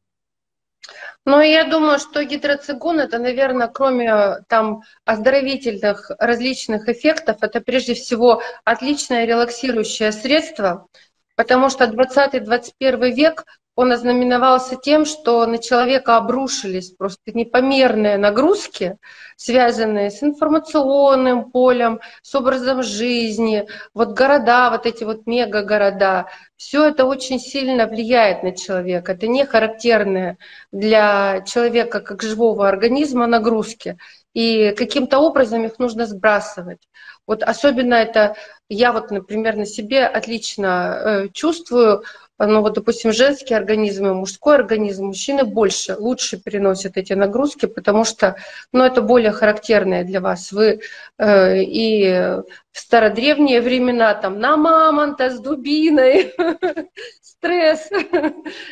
Ну, я думаю, что гидроцигун это, наверное, кроме там оздоровительных различных эффектов, это прежде всего отличное релаксирующее средство, потому что 20-21 век он ознаменовался тем, что на человека обрушились просто непомерные нагрузки, связанные с информационным полем, с образом жизни, вот города, вот эти вот мегагорода. Все это очень сильно влияет на человека. Это не характерные для человека как живого организма нагрузки. И каким-то образом их нужно сбрасывать. Вот особенно это я вот, например, на себе отлично э, чувствую, ну вот, допустим, женский организм и мужской организм, мужчины больше, лучше переносят эти нагрузки, потому что, ну, это более характерное для вас. Вы э, и в стародревние времена там на мамонта с дубиной, стресс.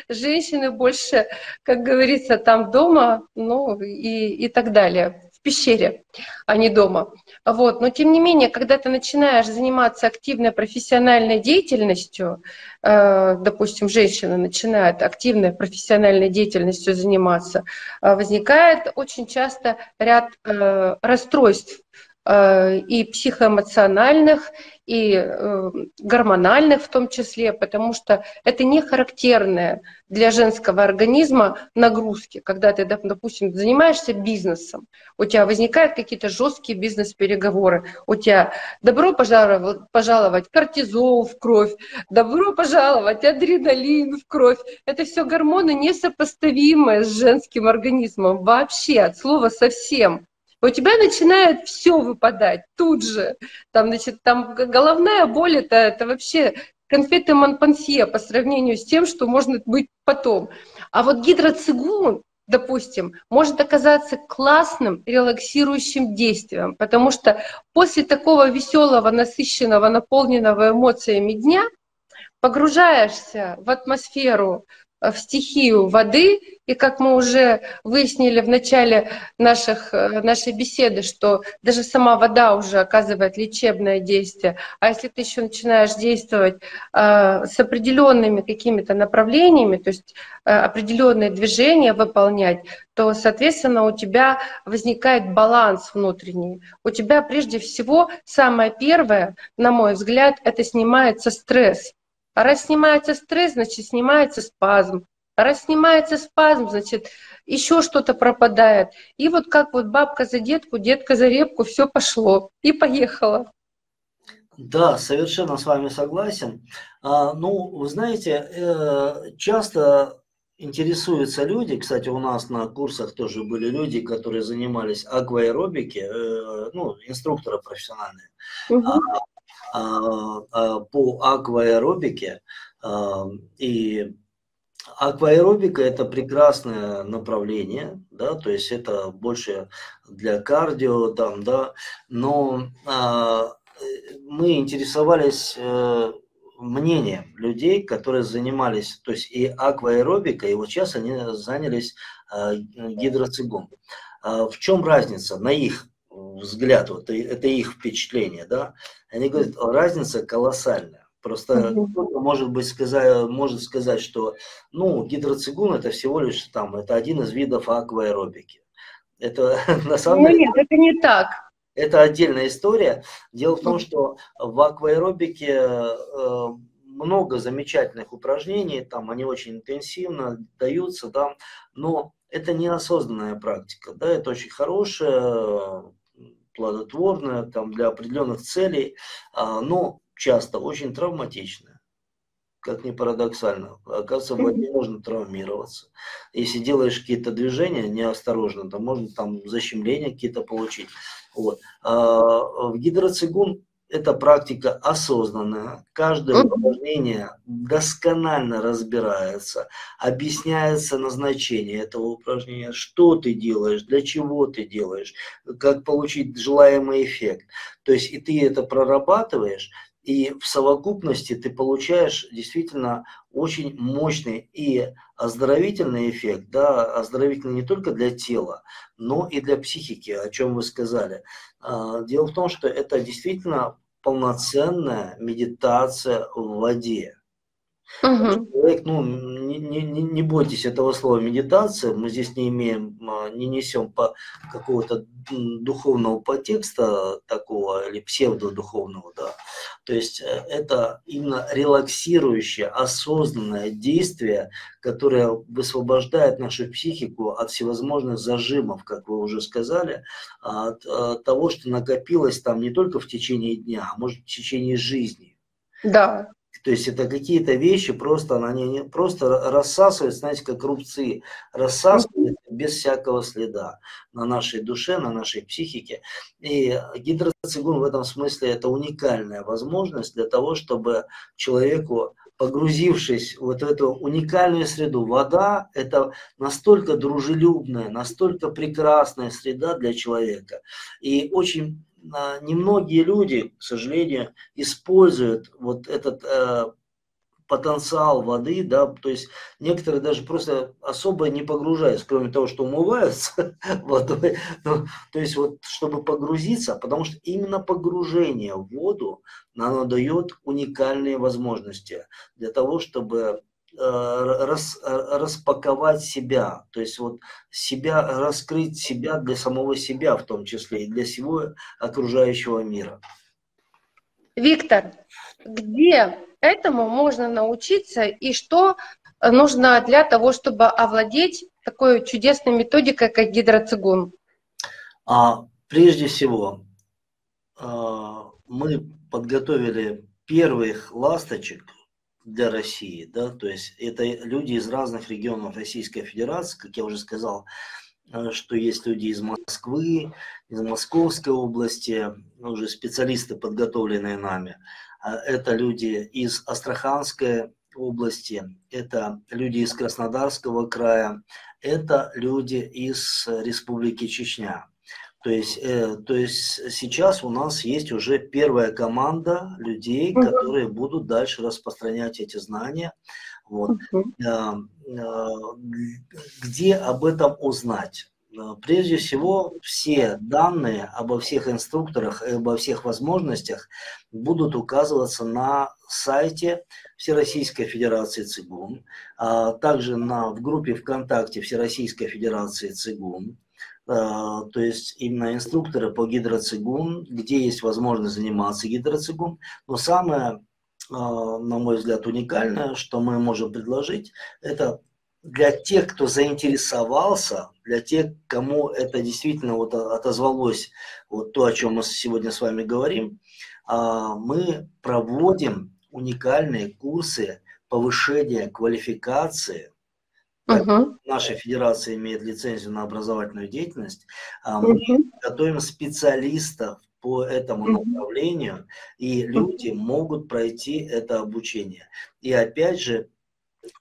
Женщины больше, как говорится, там дома, ну и, и так далее пещере, а не дома. Вот. Но тем не менее, когда ты начинаешь заниматься активной профессиональной деятельностью, э, допустим, женщина начинает активной профессиональной деятельностью заниматься, э, возникает очень часто ряд э, расстройств и психоэмоциональных, и э, гормональных в том числе, потому что это не характерные для женского организма нагрузки. Когда ты, допустим, занимаешься бизнесом, у тебя возникают какие-то жесткие бизнес-переговоры, у тебя добро пожаловать кортизол в кровь, добро пожаловать адреналин в кровь. Это все гормоны несопоставимые с женским организмом вообще, от слова совсем у тебя начинает все выпадать тут же. Там, значит, там головная боль это, это вообще конфеты Монпансье по сравнению с тем, что может быть потом. А вот гидроцигун, допустим, может оказаться классным релаксирующим действием, потому что после такого веселого, насыщенного, наполненного эмоциями дня погружаешься в атмосферу в стихию воды. И как мы уже выяснили в начале наших, э, нашей беседы, что даже сама вода уже оказывает лечебное действие. А если ты еще начинаешь действовать э, с определенными какими-то направлениями, то есть э, определенные движения выполнять, то, соответственно, у тебя возникает баланс внутренний. У тебя прежде всего самое первое, на мой взгляд, это снимается стресс. Раз снимается стресс, значит, снимается спазм. Раз снимается спазм, значит, еще что-то пропадает. И вот как вот бабка за детку, детка за репку, все пошло и поехало. Да, совершенно с вами согласен. А, ну, вы знаете, э, часто интересуются люди, кстати, у нас на курсах тоже были люди, которые занимались акваэробики, э, ну, инструкторы профессиональные. Угу. А, а, по акваэробике. А, и акваэробика – это прекрасное направление, да, то есть это больше для кардио, там, да, но мы интересовались э, мнением людей, которые занимались, то есть и акваэробикой, и вот сейчас они занялись гидроцигом. В чем разница на их взгляд, вот это их впечатление, да, они говорят, разница колоссальная. Просто mm-hmm. может быть сказать, может сказать, что ну гидроцигун это всего лишь там это один из видов акваэробики. Это на самом ну, деле. Нет, это не так. Это отдельная история. Дело в том, что в акваэробике э, много замечательных упражнений, там они очень интенсивно даются, да, но это неосознанная практика, да, это очень хорошая плодотворная там, для определенных целей, а, но часто очень травматичная. Как ни парадоксально, оказывается, в воде можно травмироваться. Если делаешь какие-то движения неосторожно, то можно там защемления какие-то получить. Вот. А в гидроцигун эта практика осознанная, каждое упражнение досконально разбирается, объясняется назначение этого упражнения, что ты делаешь, для чего ты делаешь, как получить желаемый эффект. То есть и ты это прорабатываешь, И в совокупности ты получаешь действительно очень мощный и оздоровительный эффект, да, оздоровительный не только для тела, но и для психики, о чем вы сказали. А, дело в том, что это действительно полноценная медитация в воде. Угу. Человек, ну, не, не, не бойтесь этого слова медитация, мы здесь не имеем, а, не несем по какого-то духовного подтекста такого или псевдодуховного, да. То есть э, это именно релаксирующее, осознанное действие, которое высвобождает нашу психику от всевозможных зажимов, как вы уже сказали, от, от того, что накопилось там не только в течение дня, а может в течение жизни. Да. То есть это какие-то вещи просто, они просто рассасывают, знаете, как рубцы, рассасывают без всякого следа на нашей душе, на нашей психике. И гидроцигун в этом смысле это уникальная возможность для того, чтобы человеку погрузившись вот в эту уникальную среду. Вода – это настолько дружелюбная, настолько прекрасная среда для человека. И очень немногие люди, к сожалению, используют вот этот э, потенциал воды, да, то есть некоторые даже просто особо не погружаются, кроме того, что умываются водой, ну, то есть вот чтобы погрузиться, потому что именно погружение в воду, оно дает уникальные возможности для того, чтобы рас, э, распаковать себя, то есть вот себя, раскрыть себя для самого себя в том числе и для всего окружающего мира. Виктор, где этому можно научиться и что нужно для того, чтобы овладеть такой чудесной методикой, как гидроцигун? А, прежде всего, а, мы подготовили первых ласточек – для России, да, то есть это люди из разных регионов Российской Федерации, как я уже сказал, э, что есть люди из Москвы, из Московской области, уже специалисты, подготовленные нами. А это люди из Астраханской области, это люди из Краснодарского края, это люди из Республики Чечня. То есть, э, то есть сейчас у нас есть уже первая команда людей, угу. которые будут дальше распространять эти знания. Вот. Угу. Э, э, где об этом узнать? Э, прежде всего, все данные обо всех инструкторах и обо всех возможностях будут указываться на сайте Всероссийской Федерации ЦИГУН, а также на, в группе ВКонтакте Всероссийской Федерации ЦИГУН. А, то есть именно инструкторы по гидроцигун, где есть возможность заниматься гидроцигун. Но самое, а, на мой взгляд, уникальное, что мы можем предложить, это для тех, кто заинтересовался, для тех, кому это действительно вот отозвалось, вот то, о чем мы сегодня с вами говорим, а, мы проводим уникальные курсы повышения квалификации Угу. Наша федерация имеет лицензию на образовательную деятельность. А мы угу. готовим специалистов по этому направлению, и люди могут пройти это обучение. И опять же,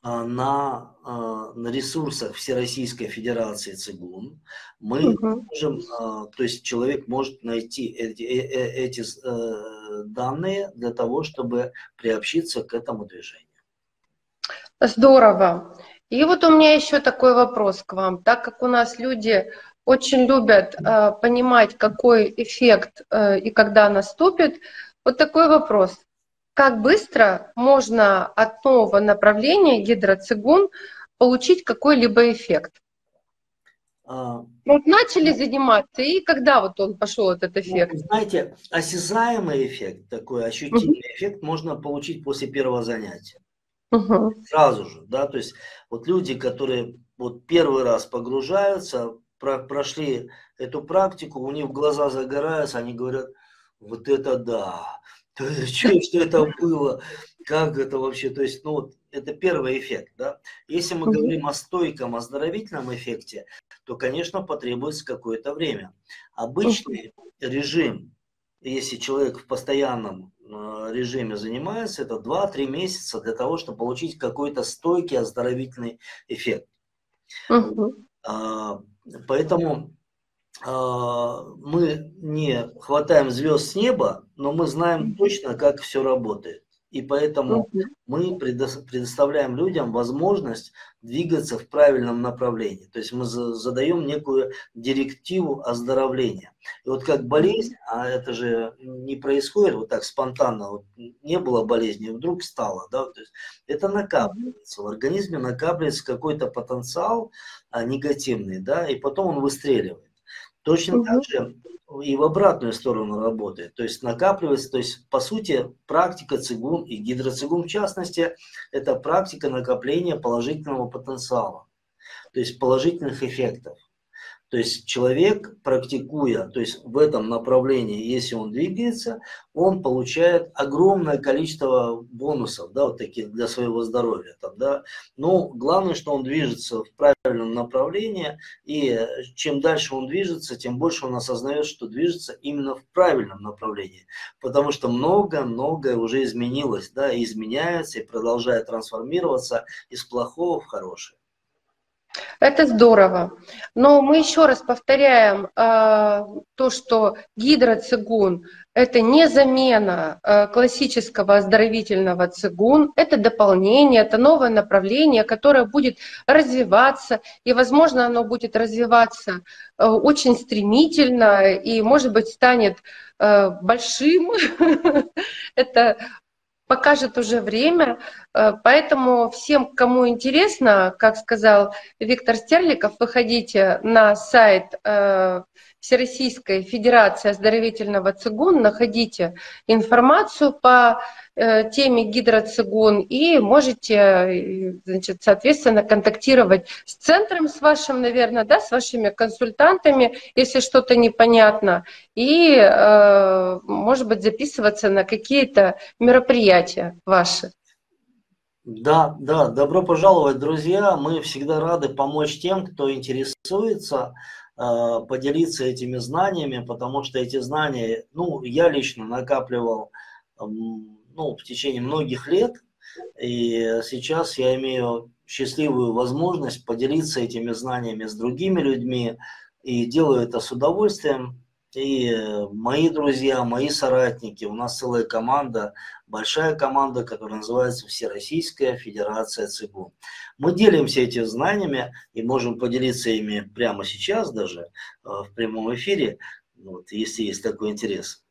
а, на, а, на ресурсах Всероссийской Федерации ЦИГУН мы угу. можем, то есть человек может найти эти, э, э, эти э, данные для того, чтобы приобщиться к этому движению. Здорово. И вот у меня еще такой вопрос к вам. Так как у нас люди очень любят э, понимать, какой эффект э, и когда наступит, вот такой вопрос. Как быстро можно от нового направления гидроцигун получить какой-либо эффект? А, вот начали начали и когда вот он пошел, этот ну, эффект? Ну, знаете, осязаемый эффект, такой ощутимый uh-huh. эффект можно получить после первого занятия. Угу. Сразу же, да, то есть вот люди, которые вот первый раз погружаются, про, прошли эту практику, у них глаза загораются, они говорят, вот это да, что, что это было, как это вообще, то есть, ну, вот, это первый эффект, да. Если мы говорим о стойком оздоровительном эффекте, то, конечно, потребуется какое-то время. Обычный режим, если человек в постоянном режиме занимается, это 2-3 месяца для того, чтобы получить какой-то стойкий оздоровительный эффект. Угу. Поэтому мы не хватаем звезд с неба, но мы знаем точно, как все работает. И поэтому мы предоставляем людям возможность двигаться в правильном направлении. То есть мы задаем некую директиву оздоровления. И вот как болезнь, а это же не происходит вот так спонтанно, вот не было болезни, вдруг стало, да, то есть это накапливается, в организме накапливается какой-то потенциал а, негативный, да, и потом он выстреливает. Точно угу. так же и в обратную сторону работает. То есть накапливается, то есть по сути практика цигун и гидроцигун в частности, это практика накопления положительного потенциала, то есть положительных эффектов. То есть человек, практикуя, то есть в этом направлении, если он двигается, он получает огромное количество бонусов, да, вот таких для своего здоровья. Там, да. Но главное, что он движется в правильном направлении, и чем дальше он движется, тем больше он осознает, что движется именно в правильном направлении. Потому что много-многое уже изменилось, да, и изменяется, и продолжает трансформироваться из плохого в хорошее. Это здорово. Но мы еще раз повторяем э, то, что гидроцигун – это не замена э, классического оздоровительного цигун, это дополнение, это новое направление, которое будет развиваться, и, возможно, оно будет развиваться э, очень стремительно и, может быть, станет э, большим. Это покажет уже время. Э, поэтому всем, кому интересно, как сказал Виктор Стерликов, выходите на сайт э, Всероссийской Федерации оздоровительного цигун, находите информацию по теме гидроцигун и можете, э, значит, соответственно, контактировать с центром, с вашим, наверное, да, с вашими консультантами, если что-то непонятно, и, э, может быть, записываться на какие-то мероприятия ваши. Да, да, добро пожаловать, друзья. Мы всегда рады помочь тем, кто интересуется Э, поделиться этими знаниями, потому что эти знания, ну, я лично накапливал ну, в течение многих лет, и сейчас я имею счастливую возможность поделиться этими знаниями с другими людьми, и делаю это с удовольствием. И мои друзья, мои соратники, у нас целая команда, большая команда, которая называется Всероссийская Федерация ЦИГУ. Мы делимся этими знаниями и можем поделиться ими прямо сейчас даже э, в прямом эфире, вот, если есть такой интерес.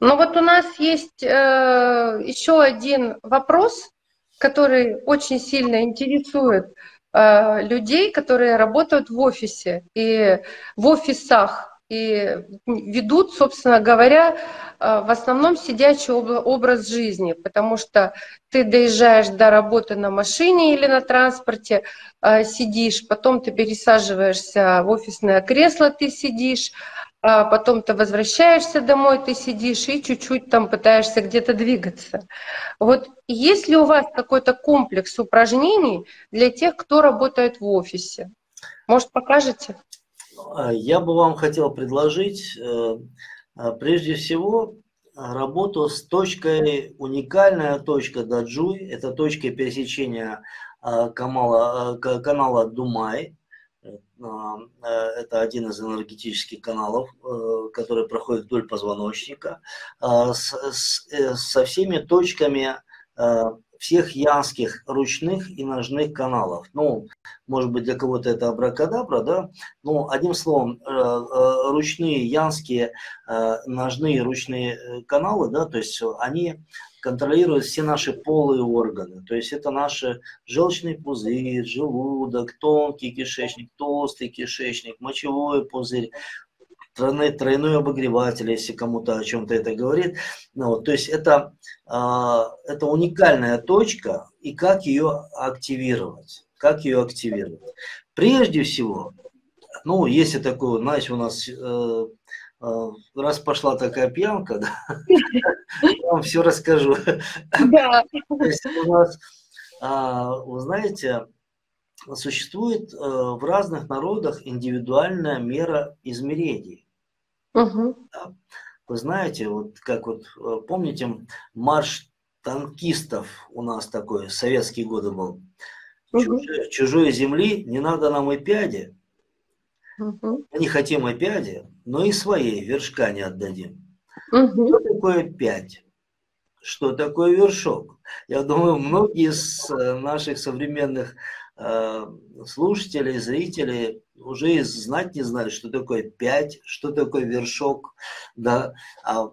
Ну вот у нас есть э, еще один вопрос, который очень сильно интересует э, людей, которые работают в офисе и в офисах и ведут, собственно говоря, э, в основном сидячий образ жизни, потому что ты доезжаешь до работы на машине или на транспорте, э, сидишь, потом ты пересаживаешься в офисное кресло, ты сидишь, потом ты возвращаешься домой, ты сидишь и чуть-чуть там пытаешься где-то двигаться. Вот есть ли у вас какой-то комплекс упражнений для тех, кто работает в офисе? Может, покажете? А, я бы вам хотел предложить э, а, прежде всего работу с точкой, уникальная точка Даджуй, это точка пересечения а, канала, канала Думай, это один из энергетических каналов, э, который проходит вдоль позвоночника, со всеми точками всех янских ручных и ножных каналов. Ну, может быть, для кого-то это абракадабра, да? Но, одним словом, э, э, ручные янские э, ножные ручные каналы, да, то есть они контролируют все наши полые органы. То есть это наши желчный пузырь, желудок, тонкий кишечник, толстый кишечник, мочевой пузырь, тройной, тройной обогреватель, если кому-то о чем-то это говорит. Ну, вот, то есть это, э, это уникальная точка, и как ее активировать. Как ее активировать? Прежде всего, ну, если такое, знаете, у нас э, раз пошла такая пьянка, да, я вам все расскажу. Да. То есть у нас, а, вы знаете, существует э, в разных народах индивидуальная мера измерений. Угу. Вы знаете, вот как вот э, помните марш танкистов у нас такой, советские годы был. Угу. Чужой, чужой земли не надо нам и пяди. Угу. Не хотим опяди, но и своей вершка не отдадим. Угу. Что такое пять? Что такое вершок? Я думаю, многие из э, наших современных э, слушателей, зрителей уже и знать не знают, что такое пять, что такое вершок, да, а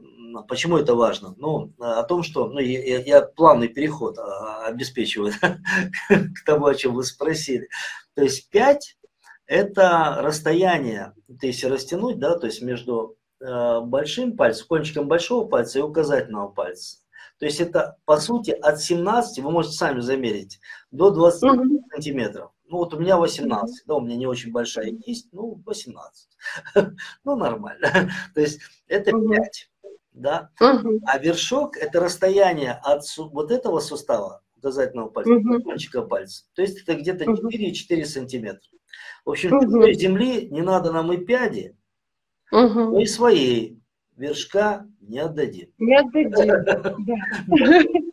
почему это важно? Ну, о том, что, ну, я, я плавный переход а, обеспечиваю к тому, о чем вы спросили. То есть пять это расстояние, то есть растянуть, да, то есть между э, большим пальцем, кончиком большого пальца и указательного пальца. То есть это, по сути, от 17, вы можете сами замерить, до 20 mm-hmm. сантиметров. Ну вот у меня 18, да, у меня не очень большая кисть, ну 18. ну нормально. То есть это 5, да. А вершок это расстояние от вот этого сустава, указательного пальца, кончика пальца. То есть это где-то 4-4 сантиметра. В общем, угу. земли не надо нам и пяди, угу. но и своей вершка не отдадим. Не отдадим,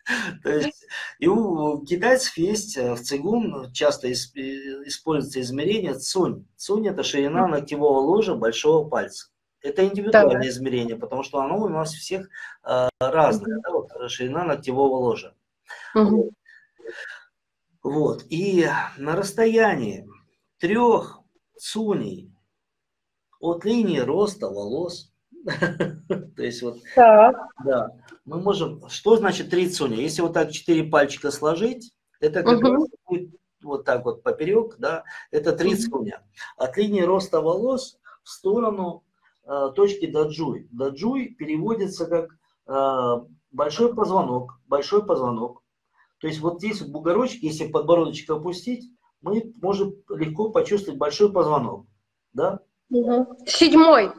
То есть, и у китайцев есть э, в цигун часто используется измерение цунь. Цунь – это ширина ногтевого ложа большого пальца. Это индивидуальное измерение, потому что оно у нас всех э, разное, да, вот, ширина ногтевого ложа. Вот. И на расстоянии трех цуней от линии роста волос. То есть вот, да, мы можем, что значит три цуня? Если вот так четыре пальчика сложить, это как раз будет вот так вот поперек, да, это три цуня. От линии роста волос в сторону э, точки даджуй. Даджуй переводится как э, большой позвонок, большой позвонок. То есть вот здесь вот бугорочек, если подбородочек опустить, мы можем легко почувствовать большой позвонок. Да? Угу. Седьмой.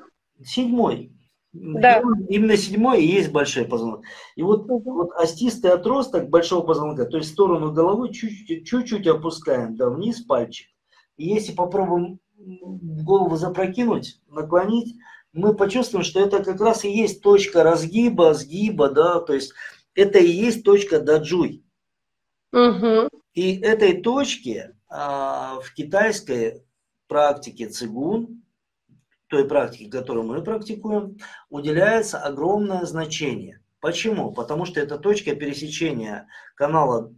Седьмой. Да. Именно седьмой и есть большой позвонок. И вот, угу. вот остистый отросток большого позвонка, то есть в сторону головы чуть-чуть опускаем, да, вниз пальчик. И если попробуем голову запрокинуть, наклонить, мы почувствуем, что это как раз и есть точка разгиба, сгиба, да, то есть это и есть точка даджуй. Угу. И этой точке в китайской практике цигун, той практике, которую мы практикуем, уделяется огромное значение. Почему? Потому что это точка пересечения канала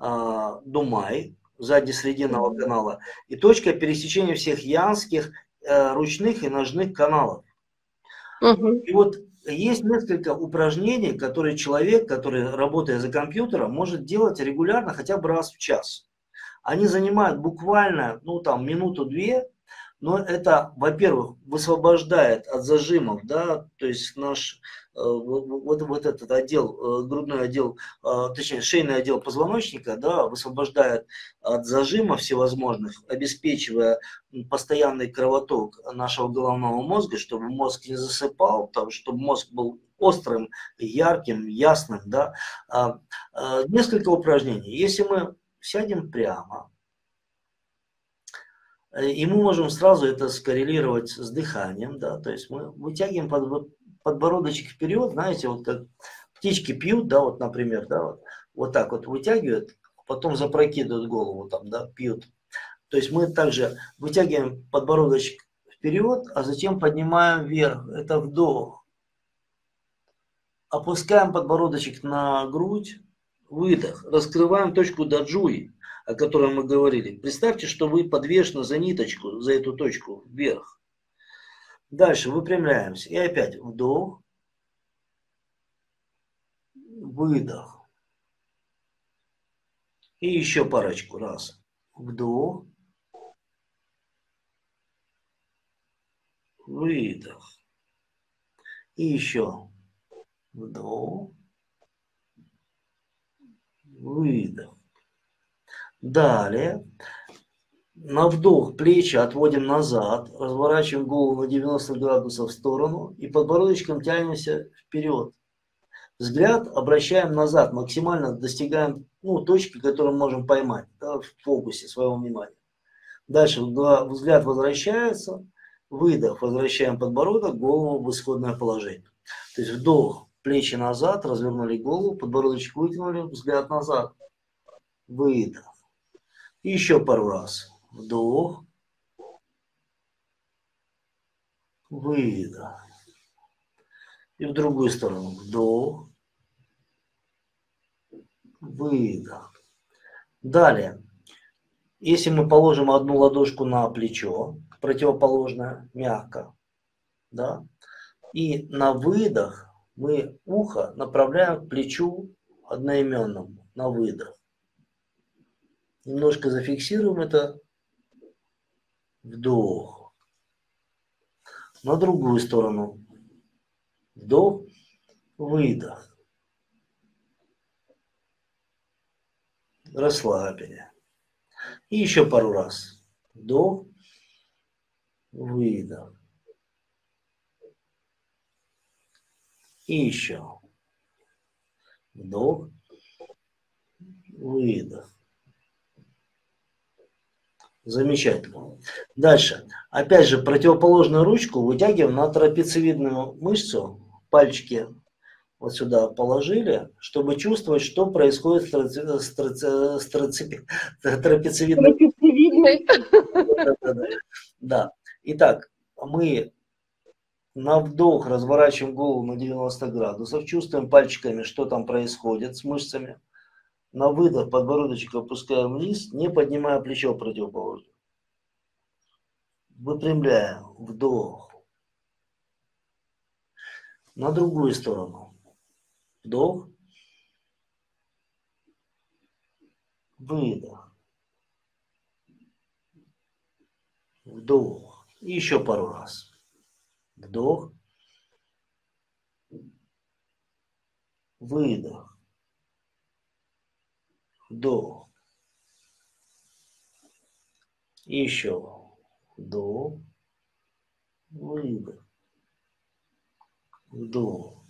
э, Думай, сзади срединного канала, и точка пересечения всех янских э, ручных и ножных каналов. Угу. И вот есть несколько упражнений, которые человек, который работая за компьютером, может делать регулярно хотя бы раз в час. Они занимают буквально, ну там, минуту-две, но это, во-первых, высвобождает от зажимов, да, то есть наш э, вот, вот этот отдел, э, грудной отдел, э, точнее шейный отдел позвоночника, да, высвобождает от зажимов всевозможных, обеспечивая постоянный кровоток нашего головного мозга, чтобы мозг не засыпал, там, чтобы мозг был острым, ярким, ясным, да. А, несколько упражнений. Если мы сядем прямо. И мы можем сразу это скоррелировать с дыханием, да, то есть мы вытягиваем под, подбородочек вперед, знаете, вот как птички пьют, да, вот, например, да, вот, вот так вот вытягивают, потом запрокидывают голову там, да, пьют. То есть мы также вытягиваем подбородочек вперед, а затем поднимаем вверх, это вдох. Опускаем подбородочек на грудь, выдох. Раскрываем точку даджуи, о которой мы говорили. Представьте, что вы подвешены за ниточку, за эту точку вверх. Дальше выпрямляемся. И опять вдох, выдох. И еще парочку раз. Вдох, выдох. И еще вдох, выдох. Далее, на вдох плечи отводим назад, разворачиваем голову на 90 градусов в сторону и подбородочком тянемся вперед. Взгляд обращаем назад, максимально достигаем ну, точки, которую можем поймать да, в фокусе своего внимания. Дальше взгляд возвращается, выдох, возвращаем подбородок, голову в исходное положение. То есть вдох, Плечи назад, развернули голову, подбородочек вытянули, взгляд назад. Выдох. И еще пару раз. Вдох. выдох. И в другую сторону. Вдох, выдох. Далее. Если мы положим одну ладошку на плечо, противоположное, мягко, да, и на выдох мы ухо направляем к плечу одноименному, на выдох. Немножко зафиксируем это. Вдох. На другую сторону. Вдох, выдох. Расслабили. И еще пару раз. Вдох, выдох. И еще. Вдох, выдох. Замечательно. Дальше. Опять же, противоположную ручку вытягиваем на трапециевидную мышцу. Пальчики вот сюда положили, чтобы чувствовать, что происходит с, трапециевидной. Да. Итак, мы на вдох разворачиваем голову на 90 градусов, чувствуем пальчиками, что там происходит с мышцами. На выдох подбородочек опускаем вниз, не поднимая плечо противоположное. Выпрямляем. Вдох. На другую сторону. Вдох. Выдох. Вдох. И еще пару раз. Вдох. Выдох. Вдох. Еще. Вдох. Выдох. Вдох.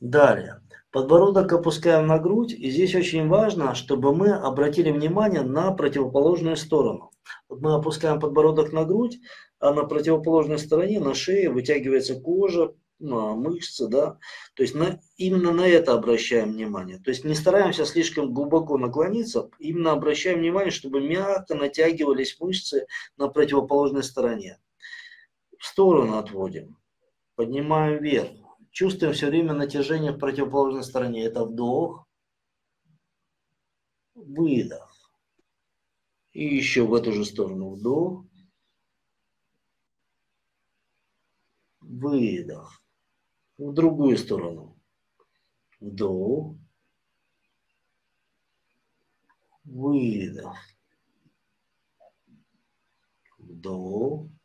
Далее. Подбородок опускаем на грудь. И здесь очень важно, чтобы мы обратили внимание на противоположную сторону. Вот мы опускаем подбородок на грудь, а на противоположной стороне, на шее, вытягивается кожа, ну, мышцы, да, то есть на, именно на это обращаем внимание. То есть не стараемся слишком глубоко наклониться, именно обращаем внимание, чтобы мягко натягивались мышцы на противоположной стороне. В сторону отводим, поднимаем вверх, чувствуем все время натяжение в противоположной стороне. Это вдох, выдох. И еще в эту же сторону вдох, выдох в другую сторону. Вдох. Выдох. Вдох.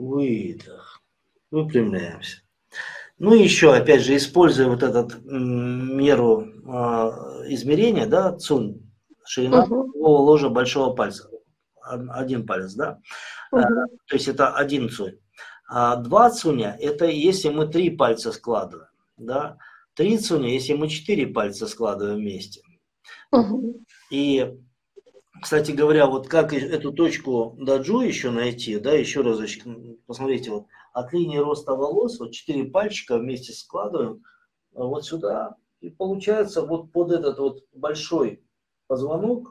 Выдох. Выпрямляемся. Ну и еще, опять же, используя вот этот меру э, измерения, да, цун, ширина угу. ложа большого пальца, один палец, да, Угу. То есть это один цунь. А два цуня – это если мы три пальца складываем. Да? Три цуня, если мы четыре пальца складываем вместе. Угу. И, кстати говоря, вот как эту точку даджу еще найти, да, еще разочек, посмотрите, вот от линии роста волос, вот четыре пальчика вместе складываем вот сюда, и получается вот под этот вот большой позвонок,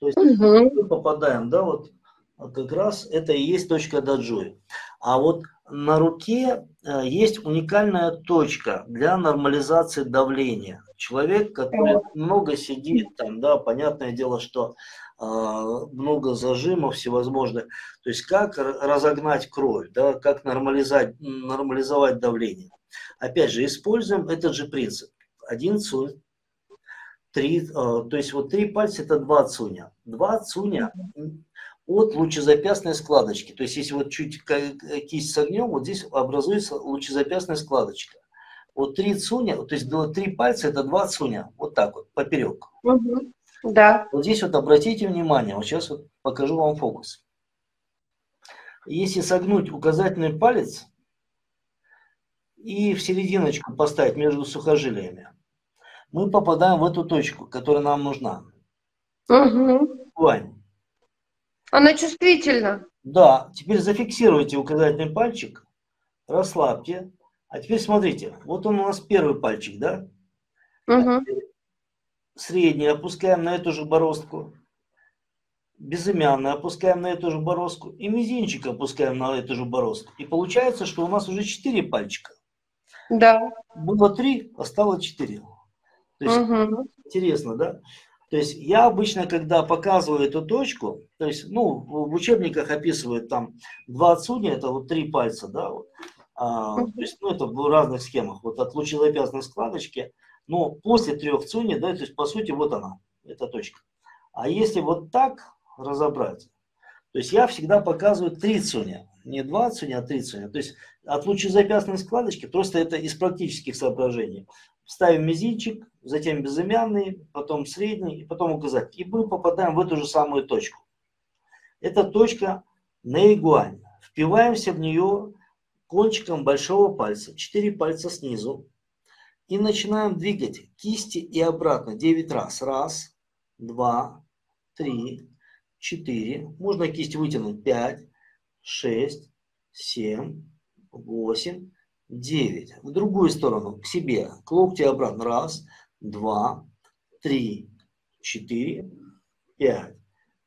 то есть угу. мы попадаем, да, вот а как раз это и есть точка даджуи. А вот на руке э, есть уникальная точка для нормализации давления. Человек, который много сидит, там, да, понятное дело, что э, много зажимов всевозможных. То есть как разогнать кровь, да, как нормализовать, нормализовать давление. Опять же, используем этот же принцип. Один цунь, три, э, то есть вот три пальца это два цуня. Два цуня от лучезапястной складочки. То есть, если вот чуть кисть согнем, вот здесь образуется лучезапястная складочка. Вот три цуня, то есть три пальца это два цуня, вот так вот, поперек. Угу. Да. Вот здесь вот обратите внимание, вот сейчас вот покажу вам фокус. Если согнуть указательный палец и в серединочку поставить между сухожилиями, мы попадаем в эту точку, которая нам нужна. Угу. Вань, она чувствительна. Да, теперь зафиксируйте указательный пальчик, расслабьте. А теперь смотрите, вот он у нас первый пальчик, да? Угу. Средний опускаем на эту же бороздку. безымянный опускаем на эту же бороздку и мизинчик опускаем на эту же бороздку. И получается, что у нас уже 4 пальчика. Да. Было 3, а стало 4. То есть, угу. интересно, да? То есть я обычно, когда показываю эту точку, то есть, ну, в учебниках описывают там два отсюда, это вот три пальца, да, вот, а, то есть, ну, это в разных схемах, вот от лучезапястной складочки, но после трех цуни, да, то есть, по сути, вот она, эта точка. А если вот так разобрать, то есть я всегда показываю три цуня, не два цуня, а три цуня. То есть от лучезапястной складочки, просто это из практических соображений. Ставим мизинчик, затем безымянный, потом средний и потом указать. И мы попадаем в эту же самую точку. Это точка на игуань. Впиваемся в нее кончиком большого пальца, 4 пальца снизу. И начинаем двигать кисти и обратно 9 раз. Раз, два, три, четыре. Можно кисть вытянуть 5, 6, 7, 8, 9. В другую сторону, к себе. К локте обратно. Раз, два, три, четыре, пять,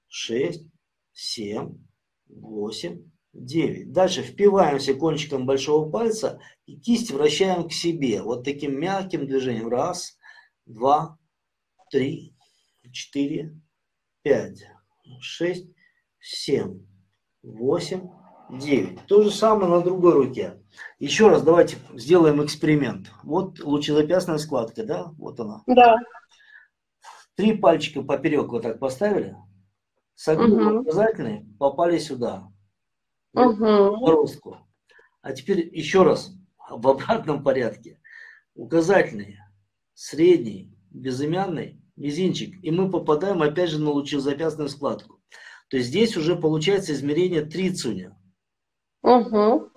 шесть, семь, восемь, девять. Дальше впиваемся кончиком большого пальца и кисть вращаем к себе. Вот таким мягким движением. Раз, два, три, четыре, пять, шесть, семь, восемь, 9. То же самое на другой руке. Еще раз давайте сделаем эксперимент. Вот лучезапястная складка, да? Вот она. Да. Три пальчика поперек вот так поставили. Согнули угу. указательные, попали сюда. Угу. А теперь еще раз в обратном порядке. Указательный, средний, безымянный, мизинчик. И мы попадаем опять же на лучезапястную складку. То есть здесь уже получается измерение 3 цуня. Угу.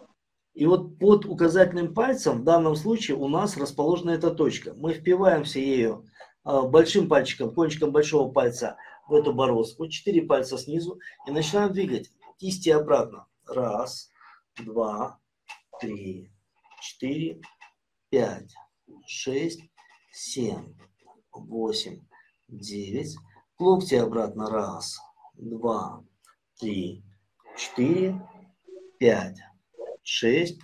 И вот под указательным пальцем в данном случае у нас расположена эта точка. Мы впиваемся ею а, большим пальчиком, кончиком большого пальца в эту бороздку, четыре пальца снизу и начинаем двигать кисти обратно. Раз, два, три, четыре, пять, шесть, семь, восемь, девять. Локти обратно. Раз, два, три, четыре, пять, шесть,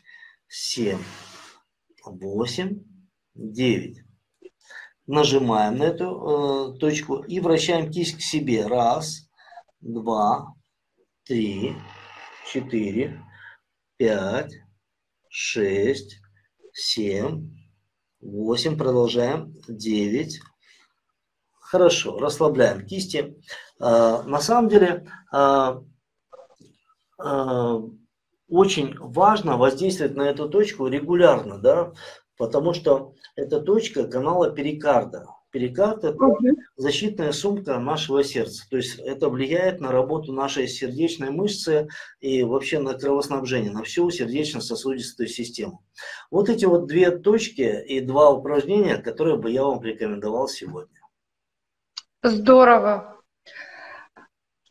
семь, восемь, девять. Нажимаем на эту э, точку и вращаем кисть к себе. Раз, два, три, четыре, пять, шесть, семь, восемь. Продолжаем. Девять. Хорошо, расслабляем кисти. Э, на самом деле э, э, очень важно воздействовать на эту точку регулярно, да, потому что это точка канала перикарда. Перикард – это защитная сумка нашего сердца. То есть это влияет на работу нашей сердечной мышцы и вообще на кровоснабжение, на всю сердечно-сосудистую систему. Вот эти вот две точки и два упражнения, которые бы я вам рекомендовал сегодня. Здорово.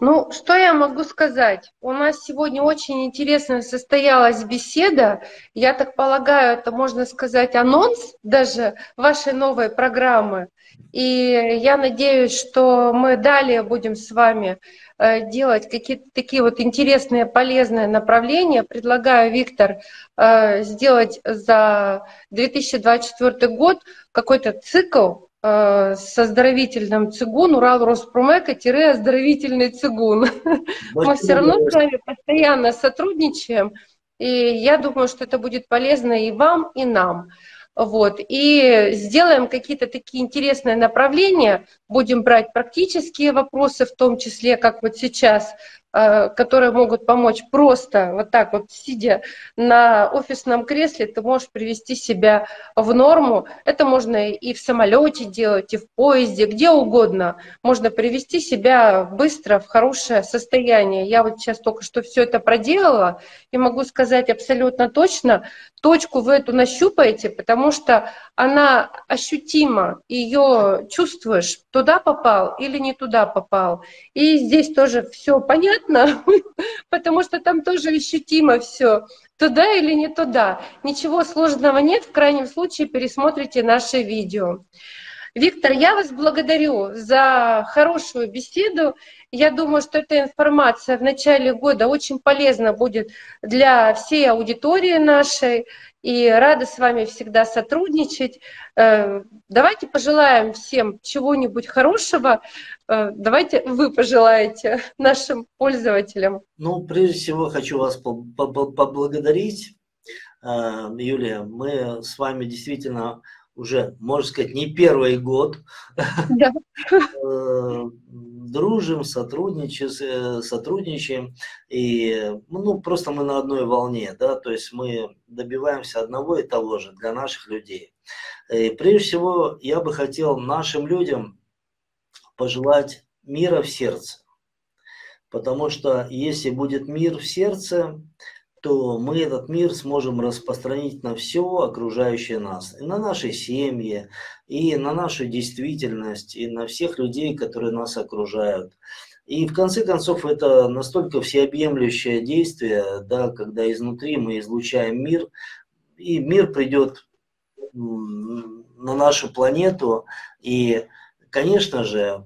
Ну, что я могу сказать? У нас сегодня очень интересная состоялась беседа. Я так полагаю, это можно сказать анонс даже вашей новой программы. И я надеюсь, что мы далее будем с вами э, делать какие-то такие вот интересные, полезные направления. Предлагаю, Виктор, э, сделать за 2024 год какой-то цикл с оздоровительным цигун, Урал Роспромека-оздоровительный цигун. Мы все равно с вами постоянно сотрудничаем, и я думаю, что это будет полезно и вам, и нам. Вот. И сделаем какие-то такие интересные направления, будем брать практические вопросы, в том числе, как вот сейчас, Э, которые могут помочь просто вот так вот сидя на офисном кресле, ты можешь привести себя в норму. Это можно и в самолете делать, и в поезде, где угодно. Можно привести себя быстро в хорошее состояние. Я вот сейчас только что все это проделала и могу сказать абсолютно точно, точку вы эту нащупаете, потому что она ощутима, ее чувствуешь, туда попал или не туда попал. И здесь тоже все понятно, потому что там тоже ощутимо все, туда или не туда. Ничего сложного нет, в крайнем случае пересмотрите наше видео. Виктор, я вас благодарю за хорошую беседу. Я думаю, что эта информация в начале года очень полезна будет для всей аудитории нашей. И рада с вами всегда сотрудничать. Э, давайте пожелаем всем чего-нибудь хорошего. Э, давайте вы пожелаете нашим пользователям. Ну, прежде всего, хочу вас поблагодарить. Э, Юлия, мы с вами действительно уже, можно сказать, не первый год да. Э, дружим, сотрудничаем, сотрудничаем, и ну, просто мы на одной волне, да, то есть мы добиваемся одного и того же для наших людей. И прежде всего, я бы хотел нашим людям пожелать мира в сердце, потому что если будет мир в сердце, то мы этот мир сможем распространить на все окружающее нас, и на наши семьи, и на нашу действительность, и на всех людей, которые нас окружают. И в конце концов это настолько всеобъемлющее действие, да, когда изнутри мы излучаем мир, и мир придет на нашу планету, и, конечно же,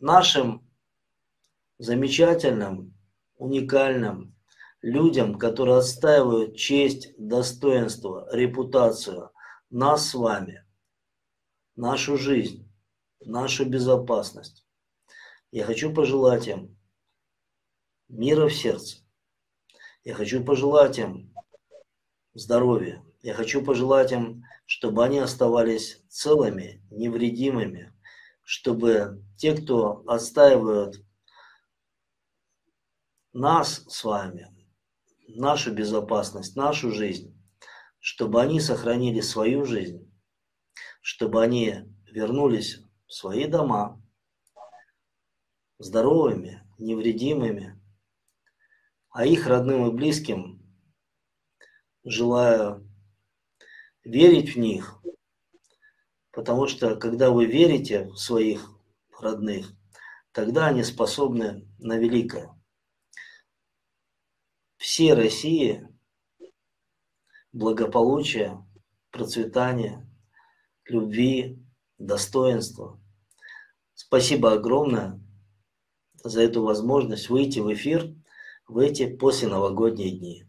нашим замечательным, уникальным, людям, которые отстаивают честь, достоинство, репутацию, нас с вами, нашу жизнь, нашу безопасность. Я хочу пожелать им мира в сердце. Я хочу пожелать им здоровья. Я хочу пожелать им, чтобы они оставались целыми, невредимыми, чтобы те, кто отстаивают нас с вами, нашу безопасность, нашу жизнь, чтобы они сохранили свою жизнь, чтобы они вернулись в свои дома здоровыми, невредимыми, а их родным и близким желаю верить в них, потому что когда вы верите в своих родных, тогда они способны на великое всей России благополучия, процветания, любви, достоинства. Спасибо огромное за эту возможность выйти в эфир в эти посленовогодние дни.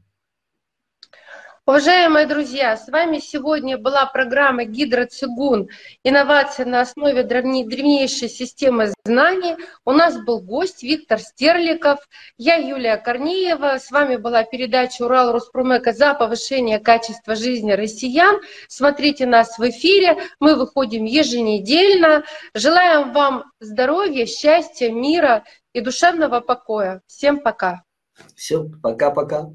Уважаемые друзья, с вами сегодня была программа «Гидроцигун. Инновации на основе древнейшей системы знаний». У нас был гость Виктор Стерликов, я Юлия Корнеева. С вами была передача «Урал Роспромека» за повышение качества жизни россиян. Смотрите нас в эфире, мы выходим еженедельно. Желаем вам здоровья, счастья, мира и душевного покоя. Всем пока. Все, пока-пока.